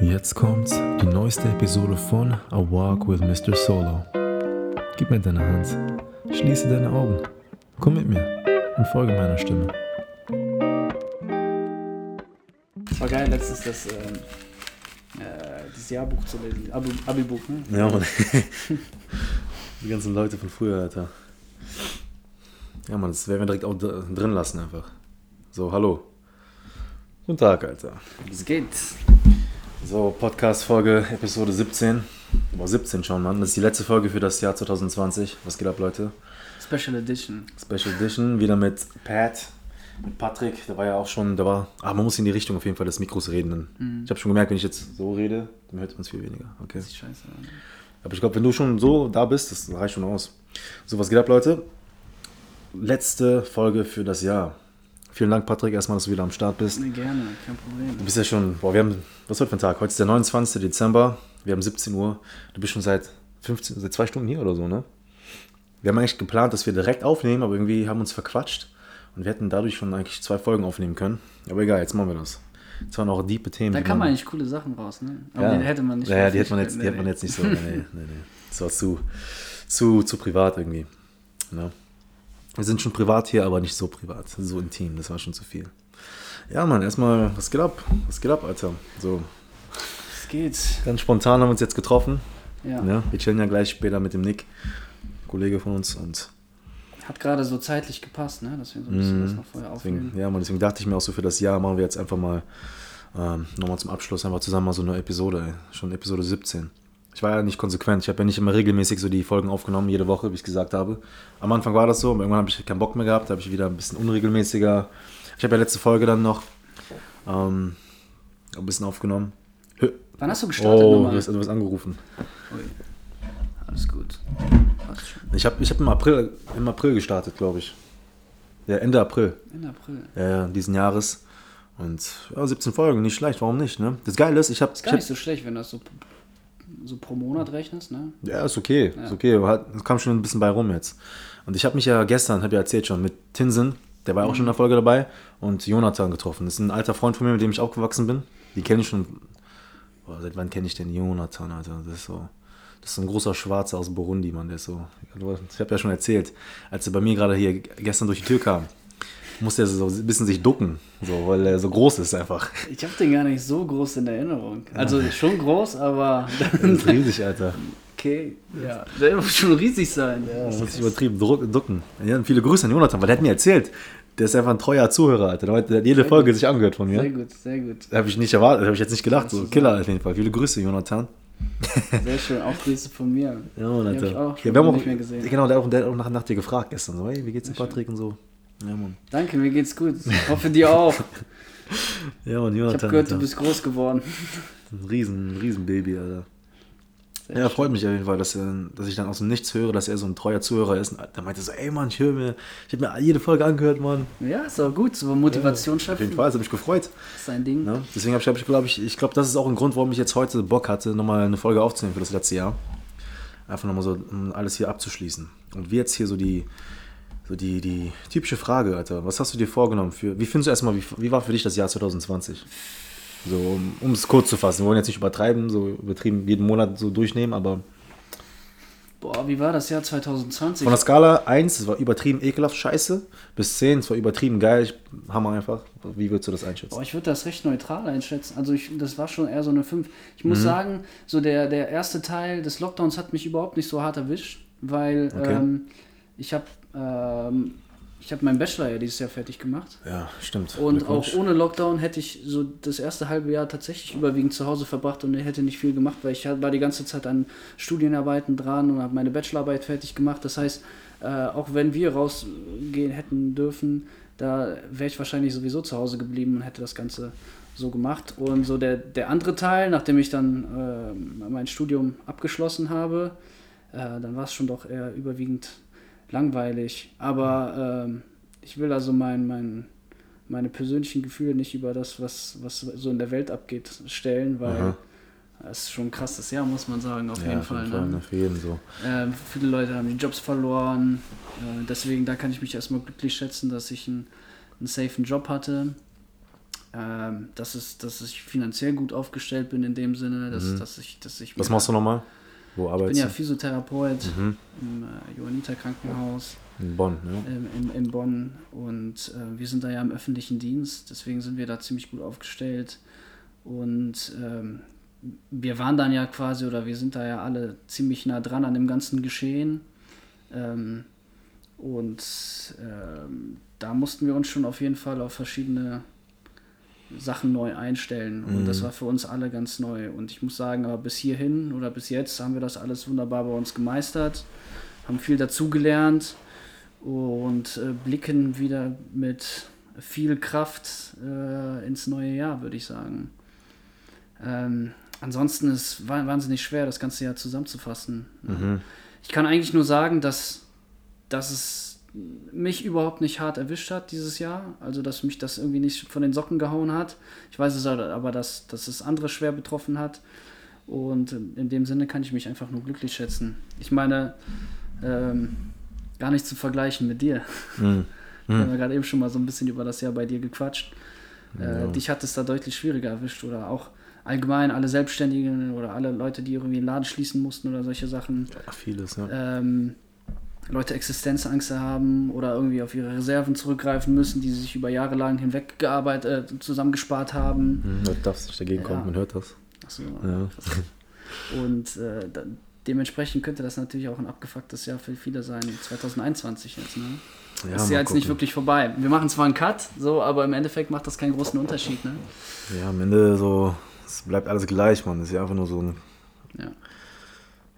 Jetzt kommt die neueste Episode von A Walk with Mr. Solo. Gib mir deine Hand, schließe deine Augen, komm mit mir und folge meiner Stimme. Es war geil, letztens das, ähm, äh, das Jahrbuch zu lesen, Abi- Abi-Buch, ne? Ja, Mann. Die ganzen Leute von früher, Alter. Ja, Mann, das werden wir direkt auch drin lassen einfach. So, hallo. Guten Tag, Alter. Es geht. So, Podcast-Folge, Episode 17. Boah, 17 schon, Mann. Das ist die letzte Folge für das Jahr 2020. Was geht ab, Leute? Special Edition. Special Edition, wieder mit Pat, mit Patrick. Der war ja auch schon, der war, ah, man muss in die Richtung auf jeden Fall des Mikros reden. Ich habe schon gemerkt, wenn ich jetzt so rede, dann hört man es viel weniger. Okay. Sieht scheiße an. Aber ich glaube, wenn du schon so da bist, das reicht schon aus. So, was geht ab, Leute? Letzte Folge für das Jahr. Vielen Dank, Patrick, erstmal, dass du wieder am Start bist. Ne, gerne, kein Problem. Du bist ja schon, boah, wir haben, was ist heute für ein Tag? Heute ist der 29. Dezember, wir haben 17 Uhr. Du bist schon seit 15, seit zwei Stunden hier oder so, ne? Wir haben eigentlich geplant, dass wir direkt aufnehmen, aber irgendwie haben uns verquatscht. Und wir hätten dadurch schon eigentlich zwei Folgen aufnehmen können. Aber egal, jetzt machen wir das. Das waren auch diepe Themen. Da kann man eigentlich coole Sachen raus, ne? Aber ja. die hätte man nicht. Ja, die hätte man jetzt, Nee, die hätte man nee. jetzt nicht so. Nee, nee, nee, nee. Das war zu, zu, zu privat irgendwie. Ja. Wir sind schon privat hier, aber nicht so privat, so intim. Das war schon zu viel. Ja, Mann, erstmal, was geht ab? Was geht ab, Alter? So, Es geht. ganz spontan haben wir uns jetzt getroffen. Ja. Ja, wir chillen ja gleich später mit dem Nick, Kollege von uns. Und Hat gerade so zeitlich gepasst, ne? Dass wir so ein bisschen das noch vorher aufnehmen. ja, Mann, deswegen dachte ich mir auch so für das Jahr machen wir jetzt einfach mal ähm, nochmal zum Abschluss einfach zusammen mal so eine Episode, ey. schon Episode 17. Ich war ja nicht konsequent, ich habe ja nicht immer regelmäßig so die Folgen aufgenommen, jede Woche, wie ich gesagt habe. Am Anfang war das so, aber irgendwann habe ich keinen Bock mehr gehabt, da habe ich wieder ein bisschen unregelmäßiger. Ich habe ja letzte Folge dann noch ähm, ein bisschen aufgenommen. Hö- Wann hast du gestartet Oh, nochmal? du hast, du hast angerufen. Ui. Alles gut. Ich habe ich hab im, April, im April gestartet, glaube ich. Ja, Ende April. Ende April. äh, diesen Jahres. Und ja, 17 Folgen, nicht schlecht, warum nicht, ne? Das Geile ist, ich habe... Ist gar nicht so schlecht, wenn du das so, so pro Monat rechnest, ne? Ja, ist okay, ist okay. Es kam schon ein bisschen bei rum jetzt. Und ich habe mich ja gestern, habe ja erzählt schon, mit Tinsen, der war auch schon in der Folge dabei, und Jonathan getroffen. Das ist ein alter Freund von mir, mit dem ich aufgewachsen bin. Die kenne ich schon... Boah, seit wann kenne ich den Jonathan, Alter? Das ist so... Das ist so ein großer Schwarzer aus Burundi, Mann. Der ist so... Ich habe ja schon erzählt, als er bei mir gerade hier gestern durch die Tür kam, musste er so ein bisschen sich ducken, so, weil er so groß ist einfach. Ich habe den gar nicht so groß in Erinnerung. Also schon groß, aber Das ist riesig, Alter. okay, ja. Der muss schon riesig sein. Da muss ich übertrieben ducken. Ja, viele Grüße an Jonathan, weil der hat mir erzählt, der ist einfach ein treuer Zuhörer, Alter. Der hat jede Folge sich angehört von Sehr mir. gut, sehr gut. Habe ich nicht erwartet, habe ich jetzt nicht gedacht. Das So, Killer auf jeden Fall. Viele Grüße, Jonathan. Sehr schön, auch Grüße von mir. Ja, Mann, hab ich auch schon ja, wir haben auch, nicht mehr gesehen. Genau, der hat auch, der hat auch nach, nach dir gefragt gestern. So, hey, wie geht's dir, Patrick und so. Ja, Mann. Danke, mir geht's gut. Ich hoffe dir auch. Ja, Mann, Ich Jonathan. habe gehört, du bist groß geworden. ein riesen, ein riesen Baby, Alter. Sehr Ja, freut mich auf jeden Fall, dass, er, dass ich dann aus dem Nichts höre, dass er so ein treuer Zuhörer ist. Da meinte er so, ey Mann, ich höre mir, ich habe mir jede Folge angehört, Mann. Ja, ist auch gut, so Motivation Auf jeden schaffen. Fall, das hat mich gefreut. ist ein Ding. Ne? Deswegen habe ich, hab ich glaube ich, ich glaube, das ist auch ein Grund, warum ich jetzt heute Bock hatte, nochmal eine Folge aufzunehmen für das letzte Jahr. Einfach nochmal so, um alles hier abzuschließen. Und wie jetzt hier so die, so die, die typische Frage, Alter. Was hast du dir vorgenommen? Für, wie findest du erstmal, wie, wie war für dich das Jahr 2020? So, um es kurz zu fassen. Wir wollen jetzt nicht übertreiben, so übertrieben jeden Monat so durchnehmen, aber Boah, wie war das Jahr 2020? von der Skala 1, das war übertrieben ekelhaft scheiße, bis 10, es war übertrieben geil, ich, Hammer einfach. Wie würdest du das einschätzen? Boah, ich würde das recht neutral einschätzen. Also ich, das war schon eher so eine 5. Ich Mhm. muss sagen, so der, der erste Teil des Lockdowns hat mich überhaupt nicht so hart erwischt, weil Okay. ähm, ich habe ähm, ich hab meinen Bachelor ja dieses Jahr fertig gemacht. Ja, stimmt. Und auch ohne Lockdown hätte ich so das erste halbe Jahr tatsächlich überwiegend zu Hause verbracht und hätte nicht viel gemacht, weil ich war die ganze Zeit an Studienarbeiten dran und habe meine Bachelorarbeit fertig gemacht. Das heißt, äh, auch wenn wir rausgehen hätten dürfen, da wäre ich wahrscheinlich sowieso zu Hause geblieben und hätte das Ganze so gemacht. Und so der, der andere Teil, nachdem ich dann äh, mein Studium abgeschlossen habe, äh, dann war es schon doch eher überwiegend langweilig. Aber ähm, ich will also mein, mein, meine persönlichen Gefühle nicht über das, was, was so in der Welt abgeht, stellen, weil Aha. das ist schon ein krasses Jahr, muss man sagen, auf ja, jeden auf Fall. ne? ne, für jeden so. Ähm, viele Leute haben die Jobs verloren. Äh, deswegen, da kann ich mich erstmal glücklich schätzen, dass ich einen, einen safen Job hatte. ähm, dass, es, dass ich finanziell gut aufgestellt bin in dem Sinne, dass, dass ich, dass ich Was machst du nochmal? Wo Ich bin arbeitest ja du? Physiotherapeut Mhm. im äh, Johanniter Krankenhaus In Bonn, ja. ähm, in, in Bonn und äh, wir sind da ja im öffentlichen Dienst, deswegen sind wir da ziemlich gut aufgestellt und ähm, wir waren dann ja quasi oder wir sind da ja alle ziemlich nah dran an dem ganzen Geschehen ähm, und ähm, da mussten wir uns schon auf jeden Fall auf verschiedene Sachen neu einstellen und das war für uns alle ganz neu und ich muss sagen, aber bis hierhin oder bis jetzt haben wir das alles wunderbar bei uns gemeistert, haben viel dazugelernt und äh, blicken wieder mit viel Kraft äh, ins neue Jahr, würde ich sagen. Ähm, ansonsten ist es wa- wahnsinnig schwer, das ganze Jahr zusammenzufassen. Mhm. Ich kann eigentlich nur sagen, dass, dass es mich überhaupt nicht hart erwischt hat dieses Jahr. Also, dass mich das irgendwie nicht von den Socken gehauen hat. Ich weiß es aber, dass, dass es andere schwer betroffen hat. Und in dem Sinne kann ich mich einfach nur glücklich schätzen. Ich meine, ähm, gar nicht zu vergleichen mit dir. Mhm. Wir haben ja gerade eben schon mal so ein bisschen über das Jahr bei dir gequatscht. Äh, Ja. dich hat es da deutlich schwieriger erwischt oder auch allgemein alle Selbstständigen oder alle Leute, die irgendwie einen Laden schließen mussten oder solche Sachen. Ja, vieles, ja. Ähm, Leute Existenzangst haben oder irgendwie auf ihre Reserven zurückgreifen müssen, die sie sich über Jahre lang hinweg gearbeitet, äh, zusammengespart haben. Mhm. Du darfst nicht dagegen kommen, Ja. man hört das. Achso, Ja. Und äh, da, dementsprechend könnte das natürlich auch ein abgefucktes Jahr für viele sein, 2021 jetzt. Ne? Ja, ist ja jetzt nicht gucken. wirklich vorbei. Wir machen zwar einen Cut, so, aber im Endeffekt macht das keinen großen Unterschied. Ne? Ja, am Ende so, es bleibt alles gleich, man. Es ist ja einfach nur so ein Ja.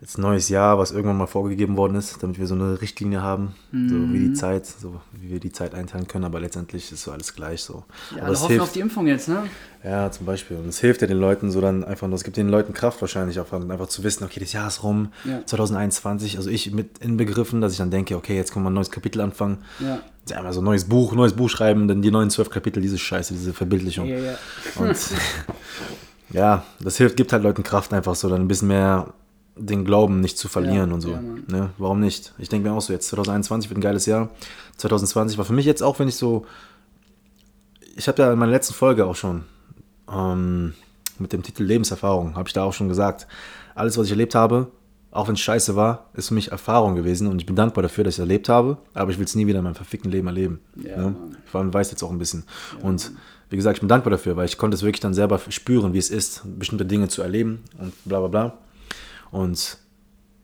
Jetzt ein neues Jahr, was irgendwann mal vorgegeben worden ist, damit wir so eine Richtlinie haben, so wie Mhm. die Zeit, so wie wir die Zeit einteilen können, aber letztendlich ist so alles gleich so. Ja, aber alle hoffen hilft, auf die Impfung jetzt, ne? ja, zum Beispiel. Und es hilft ja den Leuten so dann einfach, nur- es gibt den Leuten Kraft wahrscheinlich auch einfach zu wissen, okay, das Jahr ist rum, Ja. 2021, also ich mit inbegriffen, dass ich dann denke, okay, jetzt können wir ein neues Kapitel anfangen. Ja. Ja, einmal so ein neues Buch, neues Buch schreiben, dann die neuen zwölf Kapitel, diese Scheiße, diese Verbildlichung. Ja, ja. Und ja, das hilft, gibt halt Leuten Kraft einfach so, dann ein bisschen mehr den Glauben nicht zu verlieren Ja, und so. ja, Mann. ne? Warum nicht? Ich denke mir auch so, jetzt 2021 wird ein geiles Jahr. 2020 war für mich jetzt auch, wenn ich so. Ich habe ja in meiner letzten Folge auch schon ähm, mit dem Titel Lebenserfahrung, habe ich da auch schon gesagt, alles, was ich erlebt habe, auch wenn es scheiße war, ist für mich Erfahrung gewesen und ich bin dankbar dafür, dass ich es erlebt habe, aber ich will es nie wieder in meinem verfickten Leben erleben. Ja, ne? Mann. Vor allem weiß jetzt auch ein bisschen. und wie gesagt, ich bin dankbar dafür, weil ich konnte es wirklich dann selber spüren, wie es ist, bestimmte Dinge zu erleben und bla bla bla. Und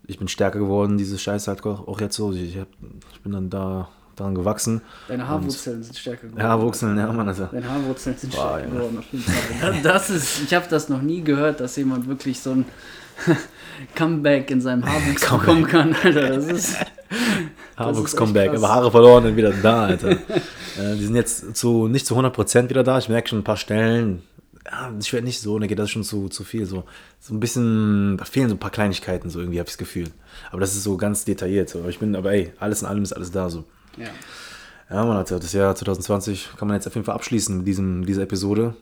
ich bin stärker geworden, diese Scheiße halt auch jetzt so. Ich, hab, ich bin dann da daran gewachsen. Deine Haarwurzeln sind stärker geworden. Ja, Wuchseln, ja, Mann, also. Deine Haarwurzeln sind Boah, stärker Junge. geworden. Auf jeden Fall. Das ist, ich habe das noch nie gehört, dass jemand wirklich so ein Comeback in seinem Haarwuchs bekommen kann. Alter, das ist. Haarwuchs-Comeback, aber Haare verloren und wieder da, Alter. äh, die sind jetzt zu, nicht zu 100% wieder da. Ich merke schon ein paar Stellen, ja, ich werde nicht so, ne, geht das schon zu, zu viel. So, so ein bisschen, da fehlen so ein paar Kleinigkeiten, so irgendwie habe ich das Gefühl. Aber das ist so ganz detailliert. So. Aber ich bin, aber ey, alles in allem ist alles da so. Ja. Ja, man, Alter, das Jahr 2020 kann man jetzt auf jeden Fall abschließen mit diesem, dieser Episode.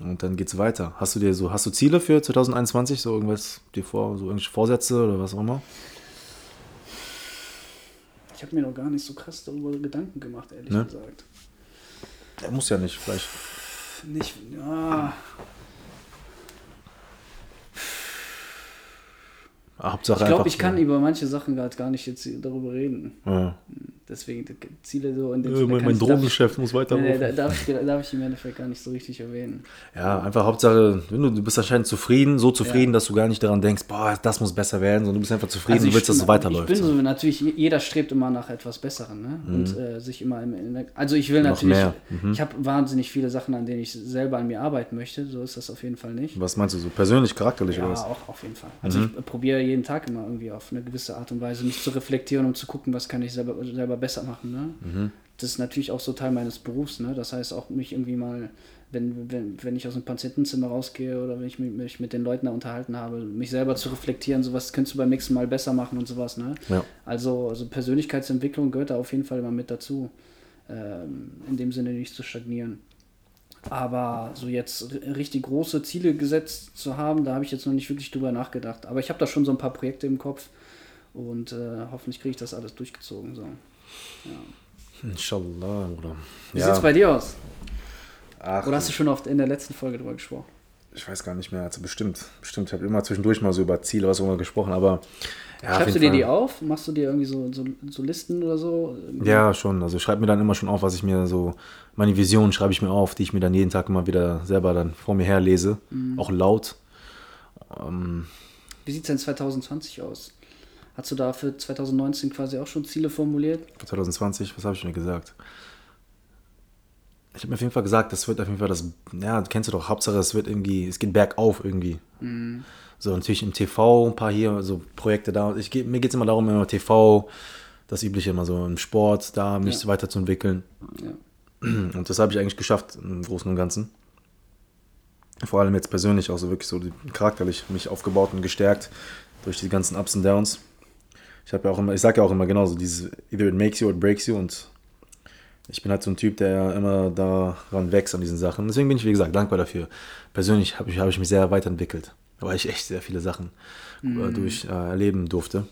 Und dann geht's weiter. Hast du dir so, hast du Ziele für 2021? So irgendwas dir vor, so irgendwelche Vorsätze oder was auch immer? Ich habe mir noch gar nicht so krass darüber Gedanken gemacht, ehrlich Ne? gesagt. Er muss ja nicht, vielleicht. Nicht, ja. Hauptsache Ich glaube, ich kann über manche Sachen gerade gar nicht jetzt darüber reden. Ja. Deswegen die Ziele so in dem Äh, Sinne mein mein Drogengeschäft muss Nee, nee, weiterlaufen. da- darf, ich, darf ich im Endeffekt gar nicht so richtig erwähnen. Ja, einfach Hauptsache, wenn du, du bist anscheinend zufrieden, so zufrieden, Ja. dass du gar nicht daran denkst, boah, das muss besser werden, sondern du bist einfach zufrieden Also und ich willst, dass es bin- weiterläuft. Ich bin so. natürlich, je- jeder strebt immer nach etwas Besserem, ne? Und äh, sich immer im, also ich will Noch natürlich, mehr, mhm. ich habe wahnsinnig viele Sachen, an denen ich selber an mir arbeiten möchte, so ist das auf jeden Fall nicht. Was meinst du, so persönlich, charakterlich Ja, oder was? auch auf jeden Fall. Also Mhm. ich probiere jeden Tag immer irgendwie auf eine gewisse Art und Weise mich zu reflektieren, um zu gucken, was kann ich selber, selber besser machen, ne? Mhm. Das ist natürlich auch so Teil meines Berufs, ne? Das heißt auch mich irgendwie mal, wenn, wenn, wenn ich aus dem Patientenzimmer rausgehe oder wenn ich mich, mich mit den Leuten da unterhalten habe, mich selber zu reflektieren, sowas könntest du beim nächsten Mal besser machen und sowas, ne? Ja. Also, also Persönlichkeitsentwicklung gehört da auf jeden Fall immer mit dazu. Ähm, in dem Sinne nicht zu stagnieren. Aber so jetzt richtig große Ziele gesetzt zu haben, da habe ich jetzt noch nicht wirklich drüber nachgedacht. Aber ich habe da schon so ein paar Projekte im Kopf und äh, hoffentlich kriege ich das alles durchgezogen. So. Inshallah, Bruder. Wie ja. sieht's bei dir aus? Ach, Oder hast du schon oft in der letzten Folge drüber gesprochen? ich weiß gar nicht mehr, also bestimmt. Bestimmt. Ich habe immer zwischendurch mal so über Ziele, was immer gesprochen, aber. Ja, Schreibst du dir die Fall. auf? Machst du dir irgendwie so, so, so Listen oder so? Ja, schon. Also ich schreibe mir dann immer schon auf, was ich mir so, meine Visionen schreibe ich mir auf, die ich mir dann jeden Tag immer wieder selber dann vor mir her lese. Auch laut. Ähm, Wie sieht es denn 2020 aus? Hast du da für 2019 quasi auch schon Ziele formuliert? für 2020, was habe ich mir gesagt? Ich habe mir auf jeden Fall gesagt, das wird auf jeden Fall das, ja, kennst du doch, Hauptsache es wird irgendwie, es geht bergauf irgendwie. So, natürlich im TV, ein paar hier, so Projekte da. Ich, mir geht es immer darum, immer TV, das Übliche immer so im Sport, da mich Ja. weiterzuentwickeln. Ja. Und das habe ich eigentlich geschafft im Großen und Ganzen. Vor allem jetzt persönlich auch so wirklich so charakterlich mich aufgebaut und gestärkt durch die ganzen Ups und Downs. Ich habe ja auch immer, ich sage ja auch immer genauso, dieses either it makes you or it breaks you und ich bin halt so ein Typ, der immer daran wächst an diesen Sachen. Deswegen bin ich, wie gesagt, dankbar dafür. Persönlich habe ich, habe ich mich sehr weiterentwickelt, weil ich echt sehr viele Sachen äh, durch äh, erleben durfte.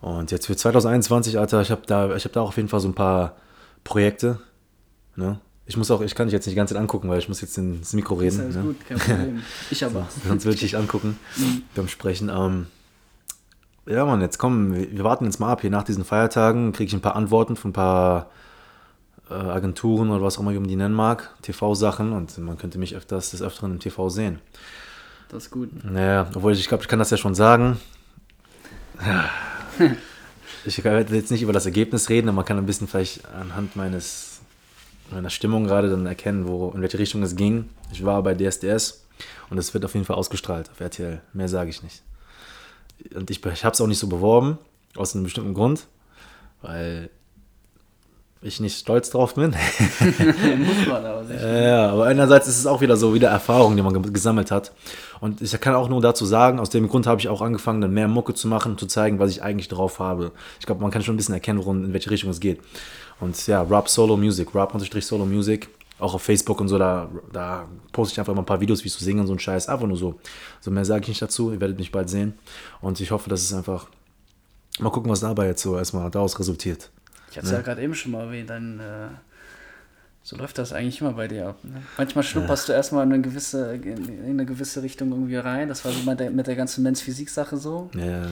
Und jetzt für 2021, Alter, ich habe da, ich habe da auch auf jeden Fall so ein paar Projekte. Ne? Ich muss auch, ich kann dich jetzt nicht die ganze Zeit angucken, weil ich muss jetzt ins Mikro Ist reden. alles ne? gut, kein Problem. Ich aber. Sonst würde ich dich angucken beim Sprechen. Ähm, ja, Mann, jetzt kommen, wir, wir warten jetzt mal ab. Hier nach diesen Feiertagen kriege ich ein paar Antworten von ein paar äh, Agenturen oder was auch immer man die nennen mag, TV-Sachen und man könnte mich öfters des Öfteren im TV sehen. Das ist gut. Naja, obwohl ich, ich glaube, ich kann das ja schon sagen. Ich werde jetzt nicht über das Ergebnis reden, aber man kann ein bisschen vielleicht anhand meines, meiner Stimmung gerade dann erkennen, wo, in welche Richtung es ging. Ich war bei DSDS und es wird auf jeden Fall ausgestrahlt auf RTL. Mehr sage ich nicht. Und ich, ich habe es auch nicht so beworben, aus einem bestimmten Grund, weil ich nicht stolz drauf bin. Muss man aber sicher. Ja, ja, aber einerseits ist es auch wieder so wieder Erfahrung, die man ge- gesammelt hat. Und ich kann auch nur dazu sagen, aus dem Grund habe ich auch angefangen, dann mehr Mucke zu machen, zu zeigen, was ich eigentlich drauf habe. Ich glaube, man kann schon ein bisschen erkennen, worum, in welche Richtung es geht. Und ja, Rap Solo Music, Rap unterstrich Solo Music, auch auf Facebook und so, da, da poste ich einfach mal ein paar Videos, wie ich so singe und so ein Scheiß. Einfach nur so. So mehr sage ich nicht dazu, ihr werdet mich bald sehen. Und ich hoffe, dass es einfach, mal gucken, was dabei jetzt so erstmal daraus resultiert. Ich hatte es ja gerade eben schon mal erwähnt, dann, äh, so läuft das eigentlich immer bei dir ab. Ne? Manchmal schnupperst du erstmal in eine, gewisse, in eine gewisse Richtung irgendwie rein. Das war so mit der, mit der ganzen Men's Physik-Sache so. Ja,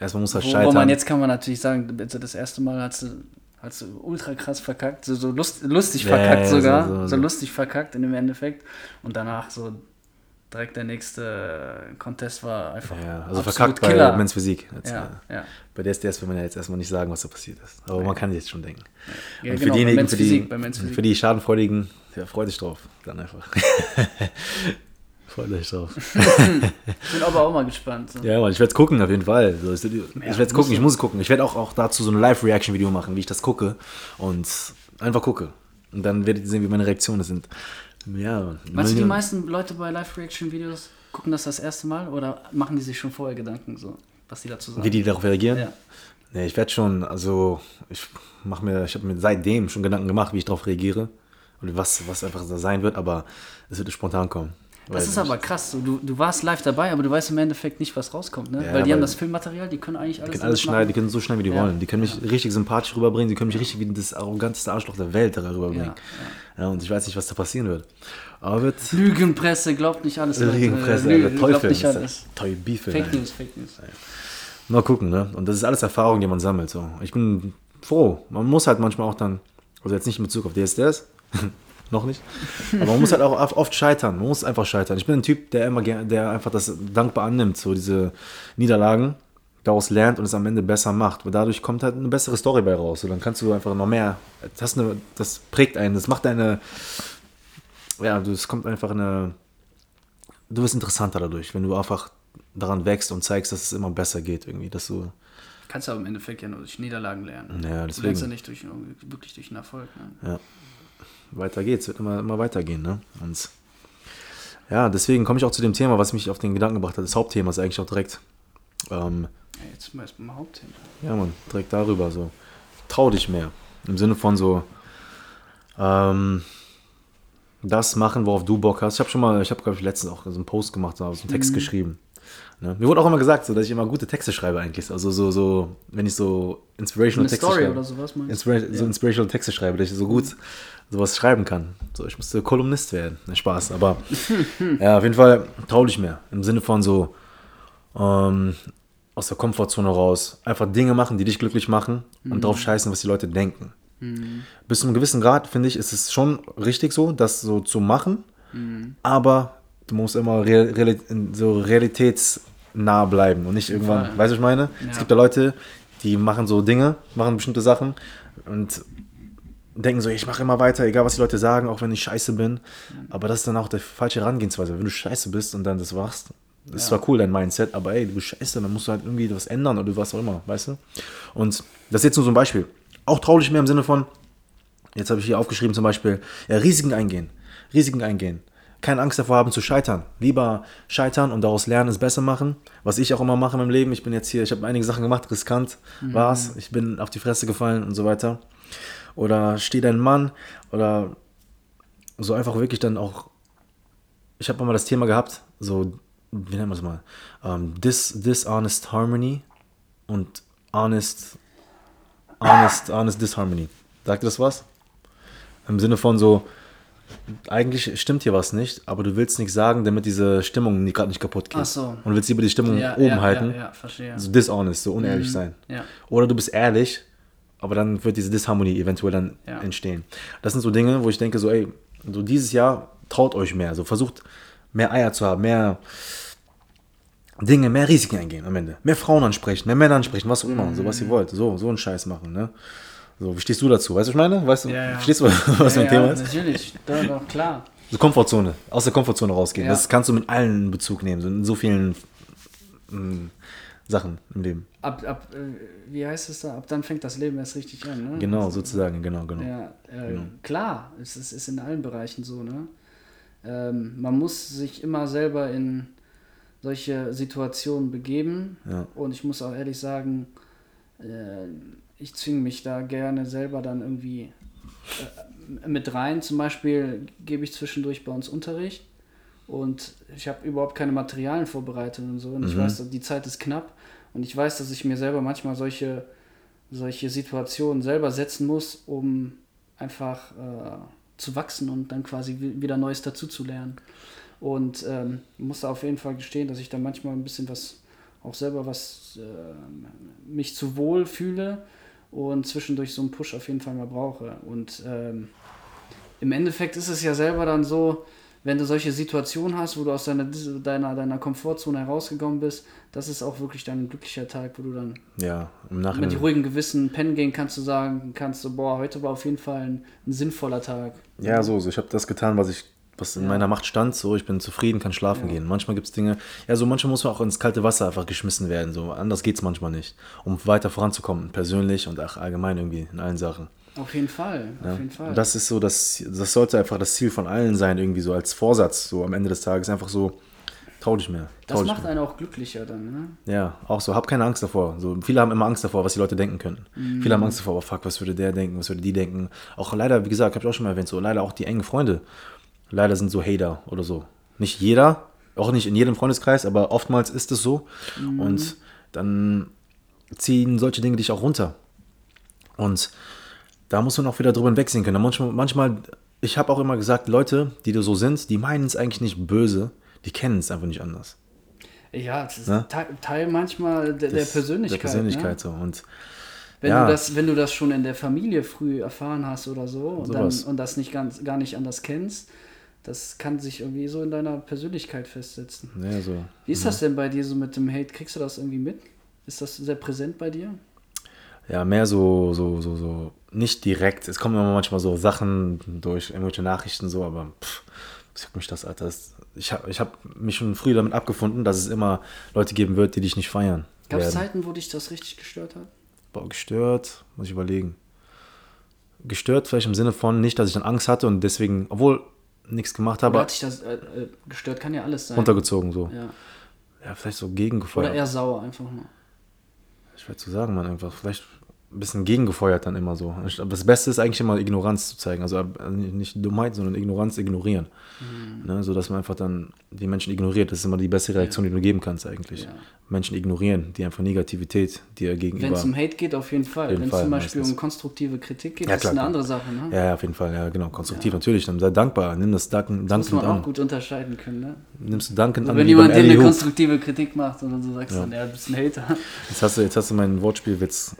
erstmal muss das scheitern. wo man jetzt kann man natürlich sagen, also das erste Mal hast du, hast du ultra krass verkackt, so, so lust, lustig verkackt ja, sogar, so- so, so- so. lustig verkackt in dem Endeffekt. Und danach so direkt der nächste Contest war einfach Ja, also verkackt bei Killer. Men's Physik. Jetzt, Ja, äh, ja. Bei DSDS will man ja jetzt erstmal nicht sagen, was da passiert ist. Aber man kann jetzt schon denken. Und genau, bei diejenigen, für, die, Physik, für die Schadenfreudigen, ja, freut dich drauf. Dann einfach. freut euch drauf. Bin aber auch mal gespannt. So. Ja, Mann, ich werde es gucken, auf jeden Fall. So, ich werde es gucken, ich muss es gucken. Ich werde auch, auch dazu so ein Live-Reaction-Video machen, wie ich das gucke. Und einfach gucke. Und dann werdet ihr sehen, wie meine Reaktionen sind. Ja. Meinst du, die meisten Leute bei Live-Reaction-Videos gucken das das erste Mal oder machen die sich schon vorher Gedanken, so, was die dazu sagen? Wie die darauf reagieren? Ja. Nee, ich werde schon, also ich mache mir, ich habe mir seitdem schon Gedanken gemacht, wie ich darauf reagiere und was, was einfach da sein wird, aber es wird spontan kommen. Das ist aber krass. So, du, du warst live dabei, aber du weißt im Endeffekt nicht, was rauskommt. Ne? Ja, weil die haben weil- das Filmmaterial, die können eigentlich alles, Die können alles schneiden, die können so schneiden, wie die Ja. wollen. Die können mich richtig sympathisch rüberbringen, die können mich richtig wie das arroganteste Arschloch der Welt rüberbringen. Ja, Ja, und ich weiß nicht, was da passieren wird. Aber machen. Lügenpresse, glaubt nicht alles. Leute. Lügenpresse, Lügen, Alter, glaubt Teufel. nicht alles. Teufel. Fake. News, Fake News. Mal gucken, ne? Und das ist alles Erfahrung, die man sammelt. So. Ich bin froh. Man muss halt manchmal auch dann, also jetzt nicht in Bezug auf DSDS, noch nicht, aber man muss halt auch oft scheitern. Man muss einfach scheitern. Ich bin ein Typ, der immer gerne, der einfach das dankbar annimmt, so diese Niederlagen, daraus lernt und es am Ende besser macht. Weil dadurch kommt halt eine bessere Story bei raus. So, dann kannst du einfach noch mehr, das, eine, das prägt einen, das macht deine, ja, du- es kommt einfach eine, du wirst interessanter dadurch, wenn du einfach daran wächst und zeigst, dass es immer besser geht irgendwie, dass du Kannst du aber im Endeffekt ja nur durch Niederlagen lernen. Ja, Du lernst deswegen. ja nicht durch, wirklich durch einen Erfolg. Ne? Ja. Weiter geht's, wird immer, immer weitergehen, ne? Und ja, deswegen komme ich auch zu dem Thema, was mich auf den Gedanken gebracht hat. Das Hauptthema ist eigentlich auch direkt, ähm, Ja, jetzt mal erstmal mal Hauptthema. ja man, direkt darüber so. Trau dich mehr. Im Sinne von so, ähm, das machen, worauf du Bock hast. Ich habe schon mal, ich habe glaube ich letztens auch so einen Post gemacht, so einen Mhm. Text geschrieben. Ne? Mir wurde auch immer gesagt, so, dass ich immer gute Texte schreibe eigentlich. Also so, so, wenn ich so inspirational Eine Texte Story schreibe. oder sowas meinst? Inspira so inspirational Texte schreibe, dass ich so gut sowas schreiben kann. So, ich musste Kolumnist werden. Ne, Spaß, aber ja, auf jeden Fall traulich mehr. Im Sinne von so ähm, aus der Komfortzone raus. Einfach Dinge machen, die dich glücklich machen und drauf scheißen, was die Leute denken. Bis zu einem gewissen Grad, finde ich, ist es schon richtig so, das so zu machen. Aber du musst immer real, real, so realitätsnah bleiben und nicht irgendwann, Fall. weißt du, was ich meine? Es Ja. gibt ja Leute, die machen so Dinge, machen bestimmte Sachen und denken so, ich mache immer weiter, egal was die Leute sagen, auch wenn ich scheiße bin. Aber das ist dann auch der falsche Herangehensweise. Wenn du scheiße bist und dann das machst, das ist Ja. zwar cool, dein Mindset, aber ey, du bist scheiße, dann musst du halt irgendwie was ändern oder was auch immer, weißt du? Und das ist jetzt nur so ein Beispiel. Auch traulich mehr im Sinne von, jetzt habe ich hier aufgeschrieben zum Beispiel, ja, Risiken eingehen. Risiken eingehen. Keine Angst davor haben zu scheitern. Lieber scheitern und daraus lernen, es besser machen. Was ich auch immer mache in meinem Leben. Ich bin jetzt hier, ich habe einige Sachen gemacht, riskant war's. Ich bin auf die Fresse gefallen und so weiter. Oder steh dein Mann. Oder so einfach wirklich dann auch. Ich habe mal das Thema gehabt, so, wie nennen wir es mal? Ähm, dis, dishonest Harmony und honest, honest, honest Disharmony. Sagt dir das was? Im Sinne von so, eigentlich stimmt hier was nicht, aber du willst nichts sagen, damit diese Stimmung gerade nicht kaputt geht. Ach so. Und willst lieber die Stimmung Ja, oben ja, halten. Ja, ja, verstehe. So dishonest, so unehrlich sein. Ja. Oder du bist ehrlich, aber dann wird diese Disharmonie eventuell dann Ja. entstehen. Das sind so Dinge, wo ich denke, so, ey, so dieses Jahr traut euch mehr. So versucht mehr Eier zu haben, mehr Dinge, mehr Risiken eingehen am Ende. Mehr Frauen ansprechen, mehr Männer ansprechen, was auch immer, so Mhm. was ihr wollt. So, so einen Scheiß machen, ne? So, wie stehst du dazu? Weißt du, was ich meine? Weißt du, Ja, ja. verstehst du, was ja, mein Thema ja, ist? Natürlich, doch, doch, klar. So Komfortzone, aus der Komfortzone rausgehen. Das kannst du mit allen in Bezug nehmen, so in so vielen mm, Sachen im Leben. Ab, ab, äh, wie heißt es da? Ab dann fängt das Leben erst richtig an, ne? Genau, sozusagen, genau, genau. Ja, äh, klar, es ist, ist in allen Bereichen so, ne? Ähm, man muss sich immer selber in solche Situationen begeben. Und ich muss auch ehrlich sagen, äh, ich zwinge mich da gerne selber dann irgendwie äh, mit rein. Zum Beispiel gebe ich zwischendurch bei uns Unterricht und ich habe überhaupt keine Materialien vorbereitet und so. Und ich weiß, die Zeit ist knapp und ich weiß, dass ich mir selber manchmal solche, solche Situationen selber setzen muss, um einfach äh, zu wachsen und dann quasi wi- wieder Neues dazu zu lernen. Und ähm, ich muss da auf jeden Fall gestehen, dass ich da manchmal ein bisschen was, auch selber was, äh, mich zu wohl fühle und zwischendurch so einen Push auf jeden Fall mal brauche. Und ähm, im Endeffekt ist es ja selber dann so, wenn du solche Situationen hast, wo du aus deiner, deiner, deiner Komfortzone herausgekommen bist, das ist auch wirklich dann ein glücklicher Tag, wo du dann Ja, im mit ruhigem Gewissen pennen gehen kannst, du sagen kannst, so, boah, heute war auf jeden Fall ein, ein sinnvoller Tag. Ja, so, so. Ich habe das getan, was ich, was in Ja. meiner Macht stand. So, ich bin zufrieden, kann schlafen Ja. gehen. Manchmal gibt es Dinge, ja, so manchmal muss man auch ins kalte Wasser einfach geschmissen werden. So, anders geht's manchmal nicht, um weiter voranzukommen, persönlich und auch allgemein irgendwie in allen Sachen. Auf jeden Fall, Ja. auf jeden Fall. Und das ist so, das, das sollte einfach das Ziel von allen sein, irgendwie so als Vorsatz, so am Ende des Tages einfach so, trau dich mehr. Trau das dich macht mehr. einen auch glücklicher dann, ne? Ja, auch so, hab keine Angst davor. So, viele haben immer Angst davor, was die Leute denken könnten. Mhm. Viele haben Angst davor, oh fuck, was würde der denken, was würde die denken. Auch leider, wie gesagt, habe ich auch schon mal erwähnt, so leider auch die engen Freunde. Leider sind so Hater oder so. Nicht jeder, auch nicht in jedem Freundeskreis, aber oftmals ist es so. Mhm. Und dann ziehen solche Dinge dich auch runter. Und da muss man auch wieder drüber hinwegsehen können. Manchmal, manchmal ich habe auch immer gesagt, Leute, die da so sind, die meinen es eigentlich nicht böse, die kennen es einfach nicht anders. Ja, das ist Ne? Teil, manchmal der, der Persönlichkeit. Der Persönlichkeit Ne? so. Und Wenn, Ja. du das, wenn du das schon in der Familie früh erfahren hast oder so und, dann, und das nicht ganz, gar nicht anders kennst, das kann sich irgendwie so in deiner Persönlichkeit festsetzen. ja, so. Wie ist das denn bei dir so mit dem Hate? Kriegst du das irgendwie mit? Ist das sehr präsent bei dir? Ja, mehr so, so, so, so, nicht direkt. Es kommen immer manchmal so Sachen durch irgendwelche Nachrichten so, aber pff, was juckt mich das, Alter? Ich habe ich hab mich schon früh damit abgefunden, dass es immer Leute geben wird, die dich nicht feiern. Gab es. Zeiten, wo dich das richtig gestört hat? Boah, gestört, muss ich überlegen. Gestört vielleicht im Sinne von nicht, dass ich dann Angst hatte und deswegen, obwohl nichts gemacht Oder habe, hat dich das äh, äh, gestört? Kann ja alles sein. runtergezogen so. Ja. Ja, vielleicht so Oder gegengefeuert. eher sauer einfach nur. Schwer zu sagen, man, einfach. Vielleicht ein bisschen gegengefeuert dann immer so. Aber das Beste ist eigentlich immer Ignoranz zu zeigen. Also äh, nicht Dummheit, sondern Ignoranz ignorieren. Mhm. Ne? So dass man einfach dann die Menschen ignoriert. Das ist immer die beste Reaktion, die du geben kannst eigentlich. Ja. Menschen ignorieren, die einfach Negativität dir gegenüber. Wenn es um Hate geht, auf jeden Fall. Wenn es zum Beispiel meistens. um konstruktive Kritik geht, Ja, ist klar, eine klar. andere Sache. Ne? ja, ja, auf jeden Fall, ja, genau. Konstruktiv natürlich. Dann sei dankbar. Nimm das Danken, Muss dankend man auch an. gut unterscheiden können. Ne? Nimmst du dankend So, an. wenn jemand dir eine konstruktive Kritik macht und dann so sagst, dann, ja, du bist ein Hater. Jetzt hast du, jetzt hast du meinen Wortspielwitz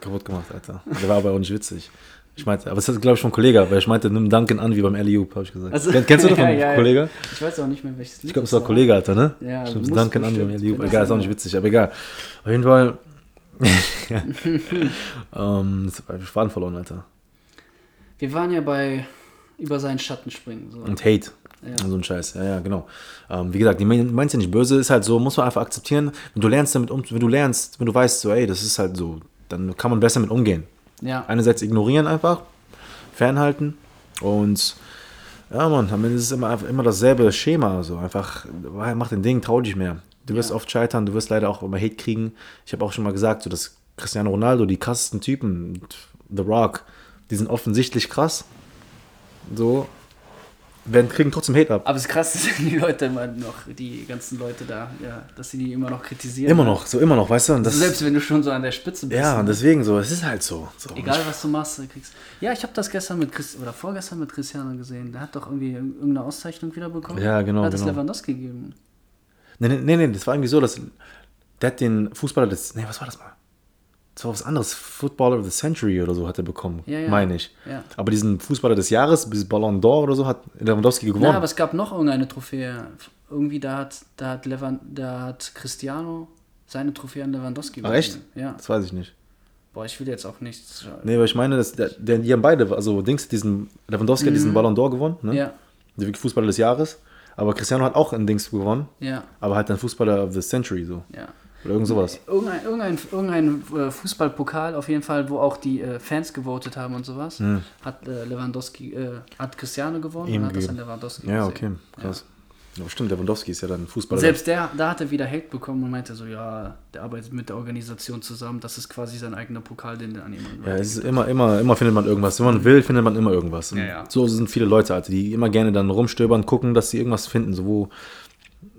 kaputt gemacht, Alter. Der war aber auch nicht witzig. Ich meinte, aber es ist, glaube ich, von Kollege, weil ich meinte, nimm Danken an wie beim Alley-Oop, habe ich gesagt. Also- Kenn- Kennst du das von Ja, ja, ja. Kollege? Ich weiß auch nicht mehr, welches Lied Ich glaube, es war Kollege, Alter, ne? Ja, Stimmt, muss Danken an wie beim bestimmt. Kann Egal, das ist auch sein, nicht witzig, aber egal. Auf jeden Fall. ähm, ich Faden verloren, Alter. Wir waren ja bei über seinen Schatten springen. So. Und Hate. Ja. So ein Scheiß, ja, ja, genau. Ähm, wie gesagt, die meint ja nicht böse, ist halt so, muss man einfach akzeptieren. Wenn du lernst damit um, wenn du lernst, wenn du weißt, so, ey, das ist halt so, dann kann man besser mit umgehen. Ja. Einerseits ignorieren einfach, fernhalten und ja, Mann, am Ende ist es immer, immer dasselbe Schema. So einfach, mach dein Ding, trau dich mehr. Du wirst Ja. oft scheitern, du wirst leider auch immer Hate kriegen. Ich habe auch schon mal gesagt, so dass Cristiano Ronaldo, die krassesten Typen, The Rock, die sind offensichtlich krass. So, werden, kriegen trotzdem Hate ab. Aber es ist krass, dass die Leute immer noch, die ganzen Leute da, ja, dass sie die immer noch kritisieren. Immer noch, so immer noch, weißt du? Und das, selbst wenn du schon so an der Spitze bist. ja, und ne? deswegen so, es ist halt so. so. Egal was du machst, du kriegst. Ja, ich habe das gestern mit Chris oder vorgestern mit Cristiano gesehen. Der hat doch irgendwie irgendeine Auszeichnung wieder bekommen. Ja, genau, hat es genau. Lewandowski gegeben. Nee, nee, nee, nee, das war irgendwie so, dass der hat den Fußballer des. Nee, was war das mal? Das war was anderes. Footballer of the Century oder so hat er bekommen, Ja, ja. meine ich. Ja. Aber diesen Fußballer des Jahres, dieses Ballon d'Or oder so, hat Lewandowski gewonnen. Ja, aber es gab noch irgendeine Trophäe. Irgendwie da hat, da hat, Levan, da hat Cristiano seine Trophäe an Lewandowski Ach, echt? Ja. Das weiß ich nicht. Boah, ich will jetzt auch nichts. Nee, weil ich meine, dass der, der, die haben beide, also Dings, diesen Lewandowski hat diesen Ballon d'Or gewonnen, ne? Mhm. Ja, Der Fußballer des Jahres. Aber Cristiano hat auch ein Dings gewonnen, ja, aber halt ein Fußballer of the Century so. ja. Oder irgend sowas. Irgendein, irgendein, irgendein äh, Fußballpokal auf jeden Fall, wo auch die äh, Fans gewotet haben und sowas, hat äh, Lewandowski, äh, hat Cristiano gewonnen Hm. Ihm und hat das an. Lewandowski Ja, okay, gesehen. krass. Ja. stimmt, Lewandowski ist ja dann Fußballer. Selbst der, da hat er wieder Hate bekommen und meinte so, ja, der arbeitet mit der Organisation zusammen, das ist quasi sein eigener Pokal, den er an jemanden Ja, es ist immer, immer, immer findet man irgendwas. Wenn man will, findet man immer irgendwas. Ja, ja. So sind viele Leute, Alter, die immer gerne dann rumstöbern, gucken, dass sie irgendwas finden, so wo,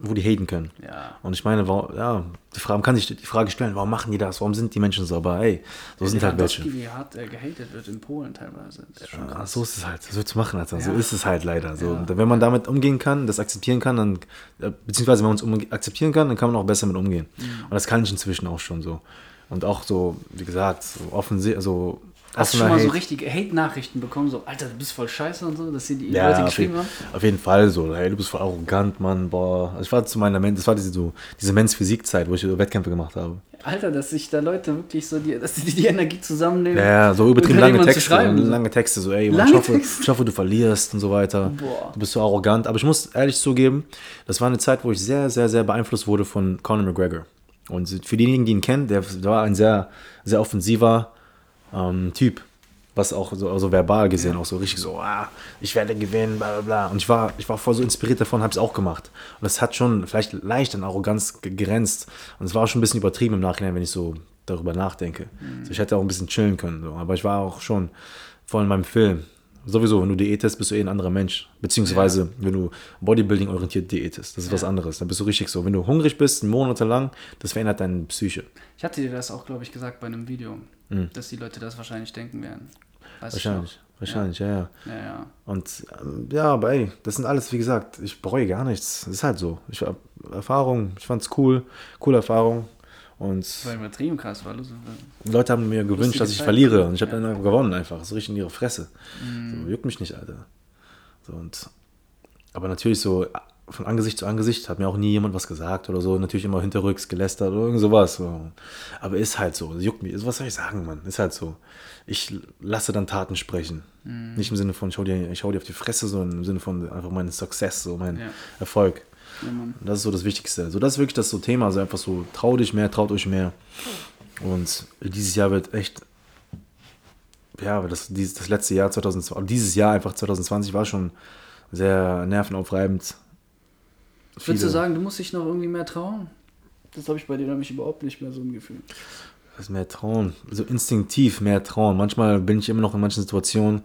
wo die haten können. Ja. Und ich meine, warum, ja, die Frage, man kann sich die Frage stellen, warum machen die das? Warum sind die Menschen so? Aber ey, so sind halt welche. Wie hart er gehatet wird in Polen teilweise. Ist Ja, so ist es halt. Willst du machen, Alter? So Ja. ist es halt leider. So. Ja. Wenn man damit umgehen kann, das akzeptieren kann, dann, äh, beziehungsweise wenn man es um, akzeptieren kann, dann kann man auch besser mit umgehen. Mhm. Und das kann ich inzwischen auch schon so. Und auch so, wie gesagt, so offensichtlich, also Hast du schon mal so Hate. richtige Hate-Nachrichten bekommen, so, Alter, du bist voll scheiße und so, dass sie die Ja, Leute auf geschrieben jeden, haben? auf jeden Fall so. Hey, du bist voll arrogant, Mann. Boah. Also ich war zu meiner das war diese, so, diese Men's Physik-Zeit, wo ich so Wettkämpfe gemacht habe. Alter, dass sich da Leute wirklich so, die, dass die die Energie zusammennehmen. Ja, so übertrieben lange Texte. schreiben, so. lange Texte, so, ey, Lange ich, hoffe, Texte? ich hoffe, du verlierst und so weiter. Boah. Du bist so arrogant. Aber ich muss ehrlich zugeben, das war eine Zeit, wo ich sehr, sehr, sehr beeinflusst wurde von Conor McGregor. Und für diejenigen, die ihn kennen, der, der war ein sehr, sehr offensiver ähm, Typ. Was auch so also verbal gesehen, auch so richtig so, ah, ich werde gewinnen, bla bla bla. Und ich war, ich war voll so inspiriert davon, habe es auch gemacht. Und das hat schon vielleicht leicht an Arroganz ge- grenzt. Und es war auch schon ein bisschen übertrieben im Nachhinein, wenn ich so darüber nachdenke. So, ich hätte auch ein bisschen chillen können. So. Aber ich war auch schon voll in meinem Film. Sowieso, wenn du diätest, bist du eh ein anderer Mensch. Beziehungsweise, wenn du Bodybuilding-orientiert diätest, das ist was anderes. Dann bist du richtig so. Wenn du hungrig bist, monatelang, das verändert deine Psyche. Ich hatte dir das auch, glaube ich, gesagt bei einem Video, dass die Leute das wahrscheinlich denken werden. Hm. Wahrscheinlich, wahrscheinlich, ja, ja. noch? Ja, ja. Und ähm, ja, aber ey, das sind alles, wie gesagt, ich bereue gar nichts. Das ist halt so. Ich hab Erfahrung, ich fand's cool, coole Erfahrung. Und Das war übertrieben krass, weil so. Leute haben mir gewünscht, dass ich Zeit. verliere. Und ich habe Ja. dann gewonnen einfach. So richtig in ihre Fresse. Mhm. So, juckt mich nicht, Alter. So, und, aber natürlich so von Angesicht zu Angesicht hat mir auch nie jemand was gesagt oder so. Natürlich immer hinterrücks gelästert oder irgend sowas. So. Aber ist halt so. Juckt mich. Was soll ich sagen, Mann? Ist halt so. Ich lasse dann Taten sprechen. Mhm. Nicht im Sinne von, ich schau, dir, ich schau dir auf die Fresse, sondern im Sinne von einfach meinen Success, so mein Ja. Erfolg. Ja, das ist so das Wichtigste. So, das ist wirklich das so Thema. Also einfach so, trau dich mehr, traut euch mehr. Und dieses Jahr wird echt, ja, das, dieses, das letzte Jahr 2020, dieses Jahr einfach 2020 war schon sehr nervenaufreibend. Würdest du sagen, du musst dich noch irgendwie mehr trauen? Das habe ich bei dir nämlich überhaupt nicht mehr so ein Gefühl. Was mehr trauen? So instinktiv mehr trauen. Manchmal bin ich immer noch in manchen Situationen,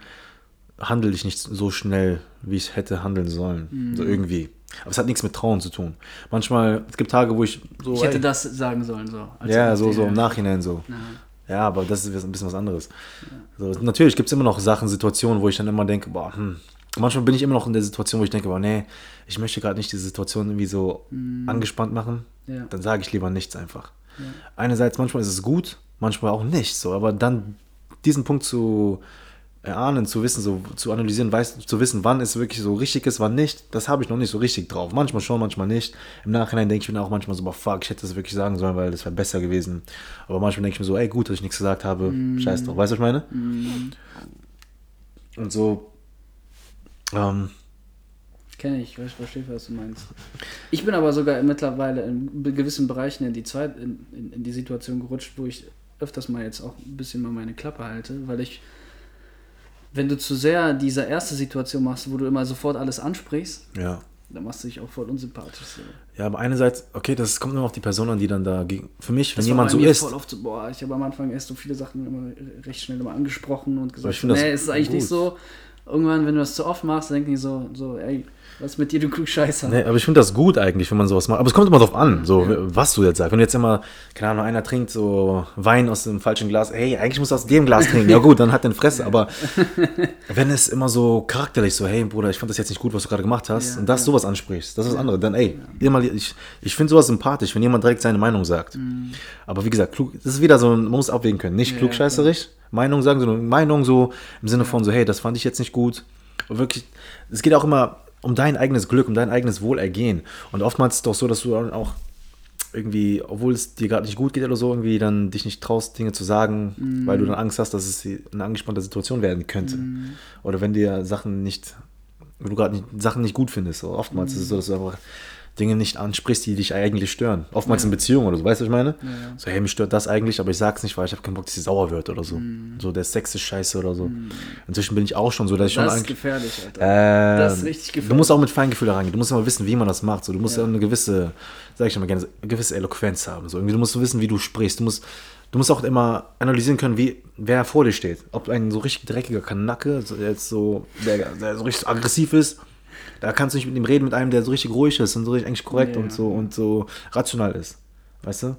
handle ich nicht so schnell, wie ich hätte handeln sollen. Mhm. So irgendwie. Aber es hat nichts mit Trauen zu tun. Manchmal, es gibt Tage, wo ich so. Ich hätte ey, das sagen sollen, so. ja, so, so im Nachhinein so. Ja. Ja, aber das ist ein bisschen was anderes. So, natürlich gibt es immer noch Sachen, Situationen, wo ich dann immer denke, boah, hm. Manchmal bin ich immer noch in der Situation, wo ich denke, boah, nee, ich möchte gerade nicht diese Situation irgendwie so angespannt machen. Ja. Dann sage ich lieber nichts einfach. Einerseits, manchmal ist es gut, manchmal auch nicht. So, aber dann diesen Punkt zu erahnen, zu wissen, so zu analysieren, weiß, zu wissen, wann es wirklich so richtig ist, wann nicht, das habe ich noch nicht so richtig drauf. Manchmal schon, manchmal nicht. Im Nachhinein denke ich mir auch manchmal so, boah, fuck, ich hätte das wirklich sagen sollen, weil das wäre besser gewesen. Aber manchmal denke ich mir so, ey, gut, dass ich nichts gesagt habe, scheiß drauf. Weißt du, was ich meine? Und so, ähm, Kenne ich, ich verstehe, was du meinst. Ich bin aber sogar mittlerweile in gewissen Bereichen in die, Zeit, in, in, in die Situation gerutscht, wo ich öfters mal jetzt auch ein bisschen mal meine Klappe halte, weil ich, wenn du zu sehr diese erste Situation machst, wo du immer sofort alles ansprichst, ja. dann machst du dich auch voll unsympathisch. Ja, aber einerseits, okay, das kommt immer auf die Person an, die dann da gegen. Für mich, wenn Das war jemand so ist, Voll oft so, boah, ich habe am Anfang erst so viele Sachen immer recht schnell immer angesprochen und gesagt, nee, ist eigentlich gut. nicht so. Irgendwann, wenn du das zu oft machst, denken die so, so, ey, was mit dir, du Klugscheißer? Nee, aber ich finde das gut eigentlich, wenn man sowas macht. Aber es kommt immer drauf an, so was du jetzt sagst. Wenn du jetzt immer, keine Ahnung, einer trinkt so Wein aus dem falschen Glas, hey, eigentlich musst du aus dem Glas trinken. Ja gut, dann hat den Fresse. Aber wenn es immer so charakterlich so, hey Bruder, ich fand das jetzt nicht gut, was du gerade gemacht hast, Ja, und das ja. sowas ansprichst, das ist das andere. Dann ey, immer, ich, ich finde sowas sympathisch, wenn jemand direkt seine Meinung sagt. Aber wie gesagt, klug, das ist wieder so, man muss abwägen können. Nicht Mhm. Ja, klugscheißerisch, Meinung sagen, sondern Meinung so im Sinne von so, hey, das fand ich jetzt nicht gut. Und wirklich, es geht auch immer um dein eigenes Glück, um dein eigenes Wohlergehen. Und oftmals ist es doch so, dass du dann auch irgendwie, obwohl es dir gerade nicht gut geht oder so, irgendwie dann dich nicht traust, Dinge zu sagen, weil du dann Angst hast, dass es eine angespannte Situation werden könnte. Oder wenn dir Sachen nicht, wenn du gerade Sachen nicht gut findest. So, oftmals ist es so, dass du einfach Dinge nicht ansprichst, die dich eigentlich stören. Oftmals in Beziehungen oder so, weißt du, was ich meine? So, hey, mich stört das eigentlich, aber ich sag's nicht, weil ich habe keinen Bock, dass sie sauer wird oder so. So, der Sex ist scheiße oder so. Inzwischen bin ich auch schon so, dass ich schon das ist gefährlich, Alter. Ähm, Das ist richtig gefährlich. Du musst auch mit Feingefühl rangehen. Du musst immer wissen, wie man das macht. So, du musst Ja. ja. eine gewisse, sag ich mal gerne, eine gewisse Eloquenz haben. So, irgendwie, du musst wissen, wie du sprichst. Du musst, du musst auch immer analysieren können, wie, wer vor dir steht. Ob ein so richtig dreckiger Kanacke, jetzt so, der, der so richtig aggressiv ist, da kannst du nicht mit ihm reden, mit einem, der so richtig ruhig ist und so richtig eigentlich korrekt Ja. und so und so rational ist. Weißt du?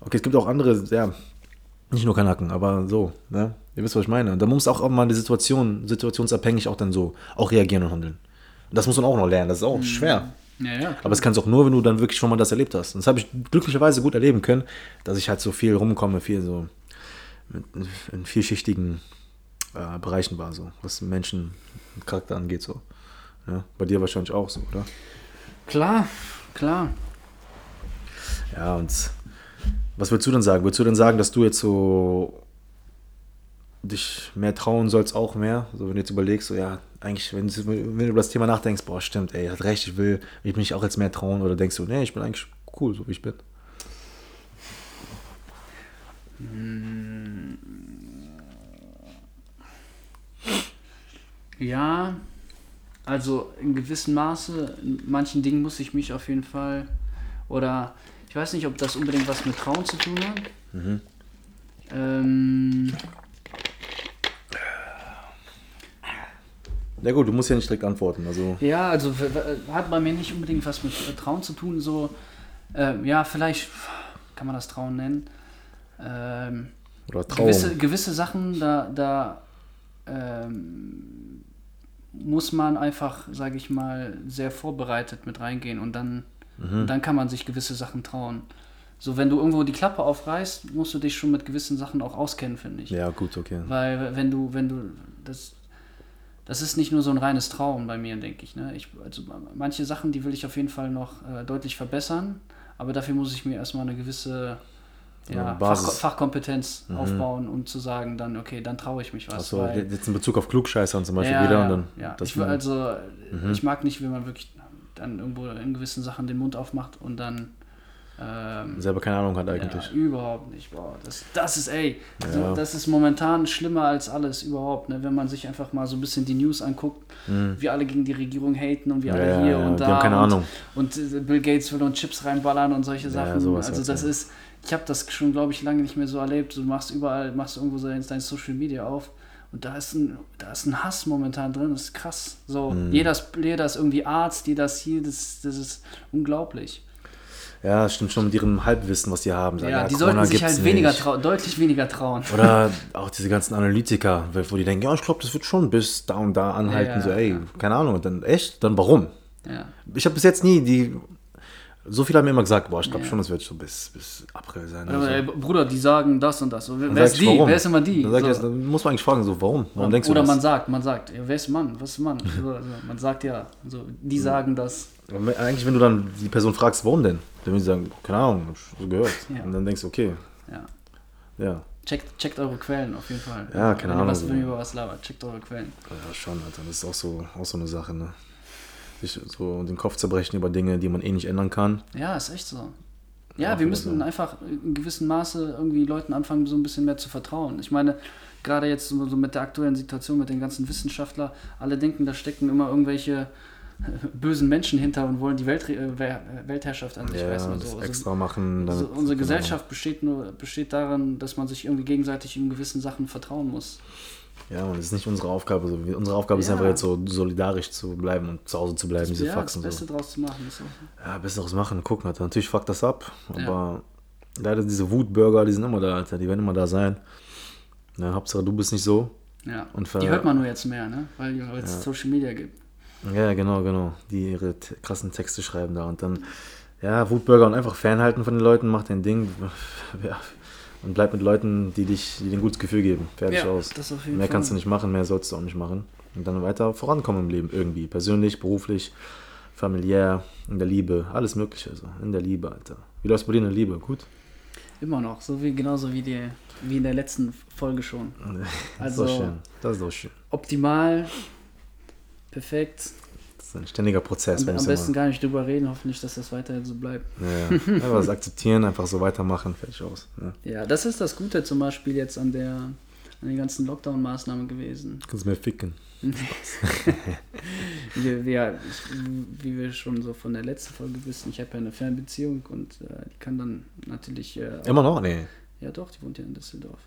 Okay, es gibt auch andere, ja, nicht nur Kanaken, aber so, ne? Ihr wisst, was ich meine. Und da muss auch mal die Situation, situationsabhängig auch dann so, auch reagieren und handeln. Und das muss man auch noch lernen, das ist auch schwer. Ja, ja. Aber es kannst auch nur, wenn du dann wirklich schon mal das erlebt hast. Und das habe ich glücklicherweise gut erleben können, dass ich halt so viel rumkomme, viel so in vielschichtigen äh, Bereichen war, so, was Menschen Charakter angeht, so. Ja, bei dir wahrscheinlich auch so, oder? Klar, klar. Ja, und was würdest du denn sagen? Würdest du denn sagen, dass du jetzt so dich mehr trauen sollst, auch mehr? So, wenn du jetzt überlegst, so, ja, eigentlich, wenn, du- wenn du über das Thema nachdenkst, boah, stimmt, ey, hat recht, ich will, ich will mich auch jetzt mehr trauen, oder denkst du, nee, ich bin eigentlich cool, so wie ich bin? Ja, also in gewissem Maße, in manchen Dingen muss ich mich auf jeden Fall, oder ich weiß nicht, ob das unbedingt was mit Trauen zu tun hat. Ähm, Ja gut, du musst ja nicht direkt antworten, also, ja, also hat bei mir nicht unbedingt was mit äh, Trauen zu tun, so, ähm, ja, vielleicht kann man das Trauen nennen. Ähm, oder Traum. gewisse, gewisse Sachen, da, da ähm, muss man einfach, sage ich mal, sehr vorbereitet mit reingehen und dann, Mhm. und dann kann man sich gewisse Sachen trauen. So, wenn du irgendwo die Klappe aufreißt, musst du dich schon mit gewissen Sachen auch auskennen, finde ich. Ja, gut, okay. Weil wenn du, wenn du, das, das ist nicht nur so ein reines Traum bei mir, denke ich. Ne? ich also manche Sachen, die will ich auf jeden Fall noch äh, deutlich verbessern, aber dafür muss ich mir erstmal eine gewisse ja, Basis. Fach, Fachkompetenz aufbauen, um zu sagen, dann, okay, dann traue ich mich was. Achso, jetzt in Bezug auf Klugscheißern zum Beispiel ja, wieder ja, und dann. ja. Ich, will man- also, ich mag nicht, wenn man wirklich dann irgendwo in gewissen Sachen den Mund aufmacht und dann ähm, Selber keine Ahnung hat eigentlich. Ja, überhaupt nicht. Boah, das, das ist, ey, Ja. das ist momentan schlimmer als alles überhaupt, ne? wenn man sich einfach mal so ein bisschen die News anguckt, wie alle gegen die Regierung haten und wie alle Mhm. ja, hier ja, und die da. haben keine und, Ahnung. Und äh, Bill Gates will uns Chips reinballern und solche Sachen. also halt, das ist, ich habe das schon, glaube ich, lange nicht mehr so erlebt. Du machst überall, machst irgendwo so dein dein Social Media auf. Und da ist, ein, da ist ein Hass momentan drin, das ist krass. So, Mhm. jeder, ist, jeder ist irgendwie Arzt, jeder ist hier, das, das ist unglaublich. Ja, stimmt schon mit ihrem Halbwissen, was die haben. Sagen, Ja, die Corona sollten sich halt weniger trauen, deutlich weniger trauen. Oder auch diese ganzen Analytiker, wo die denken, ja, ich glaube, das wird schon bis da und da anhalten. Ja, so, ey, ja. keine Ahnung. Und dann, echt? Dann warum? Ja. Ich habe bis jetzt nie die. So viele haben immer gesagt, boah, ich glaube Ja. schon, das wird so bis, bis April sein. Aber, so. ey, Bruder, die sagen das und das. So, wer ist die? warum? Wer ist immer die? Dann, sag ich, so. dann muss man eigentlich fragen, so, warum? Warum denkst du Oder das? man sagt, man sagt, ja, wer ist Mann? Was ist Mann? So, also, man sagt ja, so, die sagen das. Aber Eigentlich, wenn du dann die Person fragst, warum denn? Dann würden sie sagen, keine Ahnung, hab so gehört. Ja. Und dann denkst du, okay, Ja. ja. Checkt, checkt eure Quellen auf jeden Fall. Ja, keine Ahnung, Was, so. wenn ihr über was labert, checkt eure Quellen. Ja, schon, Alter. Das ist auch so, auch so eine Sache, ne? Sich so den Kopf zerbrechen über Dinge, die man eh nicht ändern kann. Ja, ist echt so. Ja, wir müssen so. einfach in gewissem Maße irgendwie Leuten anfangen, so ein bisschen mehr zu vertrauen. Ich meine, gerade jetzt so so mit der aktuellen Situation, mit den ganzen Wissenschaftlern, alle denken, da stecken immer irgendwelche äh, bösen Menschen hinter und wollen die Welt, äh, Wel- Weltherrschaft an sich Ja, reißen. das So. Also, extra machen. damit- unsere genau. Gesellschaft besteht nur besteht darin, dass man sich irgendwie gegenseitig in gewissen Sachen vertrauen muss. Ja, und das ist nicht unsere Aufgabe. So. Unsere Aufgabe ist Ja. einfach jetzt so solidarisch zu bleiben und zu Hause zu bleiben, diese ja, Faxen. das So. Beste draus zu machen. Ist auch, Ja, besseres machen, gucken, Alter. Natürlich fuckt das ab, Ja. aber leider diese Wutbürger, die sind immer da, Alter. Die werden immer da sein. Ja, Hauptsache, du bist nicht so. ja. Die hört man nur jetzt mehr, ne? weil es Social Media gibt. Ja, genau, genau. Die ihre krassen Texte schreiben da und dann, ja, Wutbürger und einfach fernhalten von den Leuten, mach dein Ding. Ja. Und bleib mit Leuten, die dich, die dir ein gutes Gefühl geben. Fertig Ja, aus. mehr Fall. kannst du nicht machen, mehr sollst du auch nicht machen. Und dann weiter vorankommen im Leben irgendwie. Persönlich, beruflich, familiär, in der Liebe, alles Mögliche. Also in der Liebe, Alter. Wie läuft's bei dir in der Liebe? Gut? Immer noch, so wie genauso wie, die, wie in der letzten Folge schon. Das ist Also doch schön. Das ist doch schön. optimal, perfekt. Das ist ein ständiger Prozess. Am, am besten gar nicht drüber reden, hoffentlich, dass das weiterhin so bleibt. Ja, ja. Einfach das akzeptieren, einfach so weitermachen, fertig aus. Ja. Ja, das ist das Gute zum Beispiel jetzt an der an den ganzen Lockdown-Maßnahmen gewesen. Kannst mehr ficken. Wir, wir, ich, wie wir schon so von der letzten Folge wissen, ich habe ja eine Fernbeziehung und äh, die kann dann natürlich. Äh, Immer noch? Nee. ja, doch, die wohnt ja in Düsseldorf.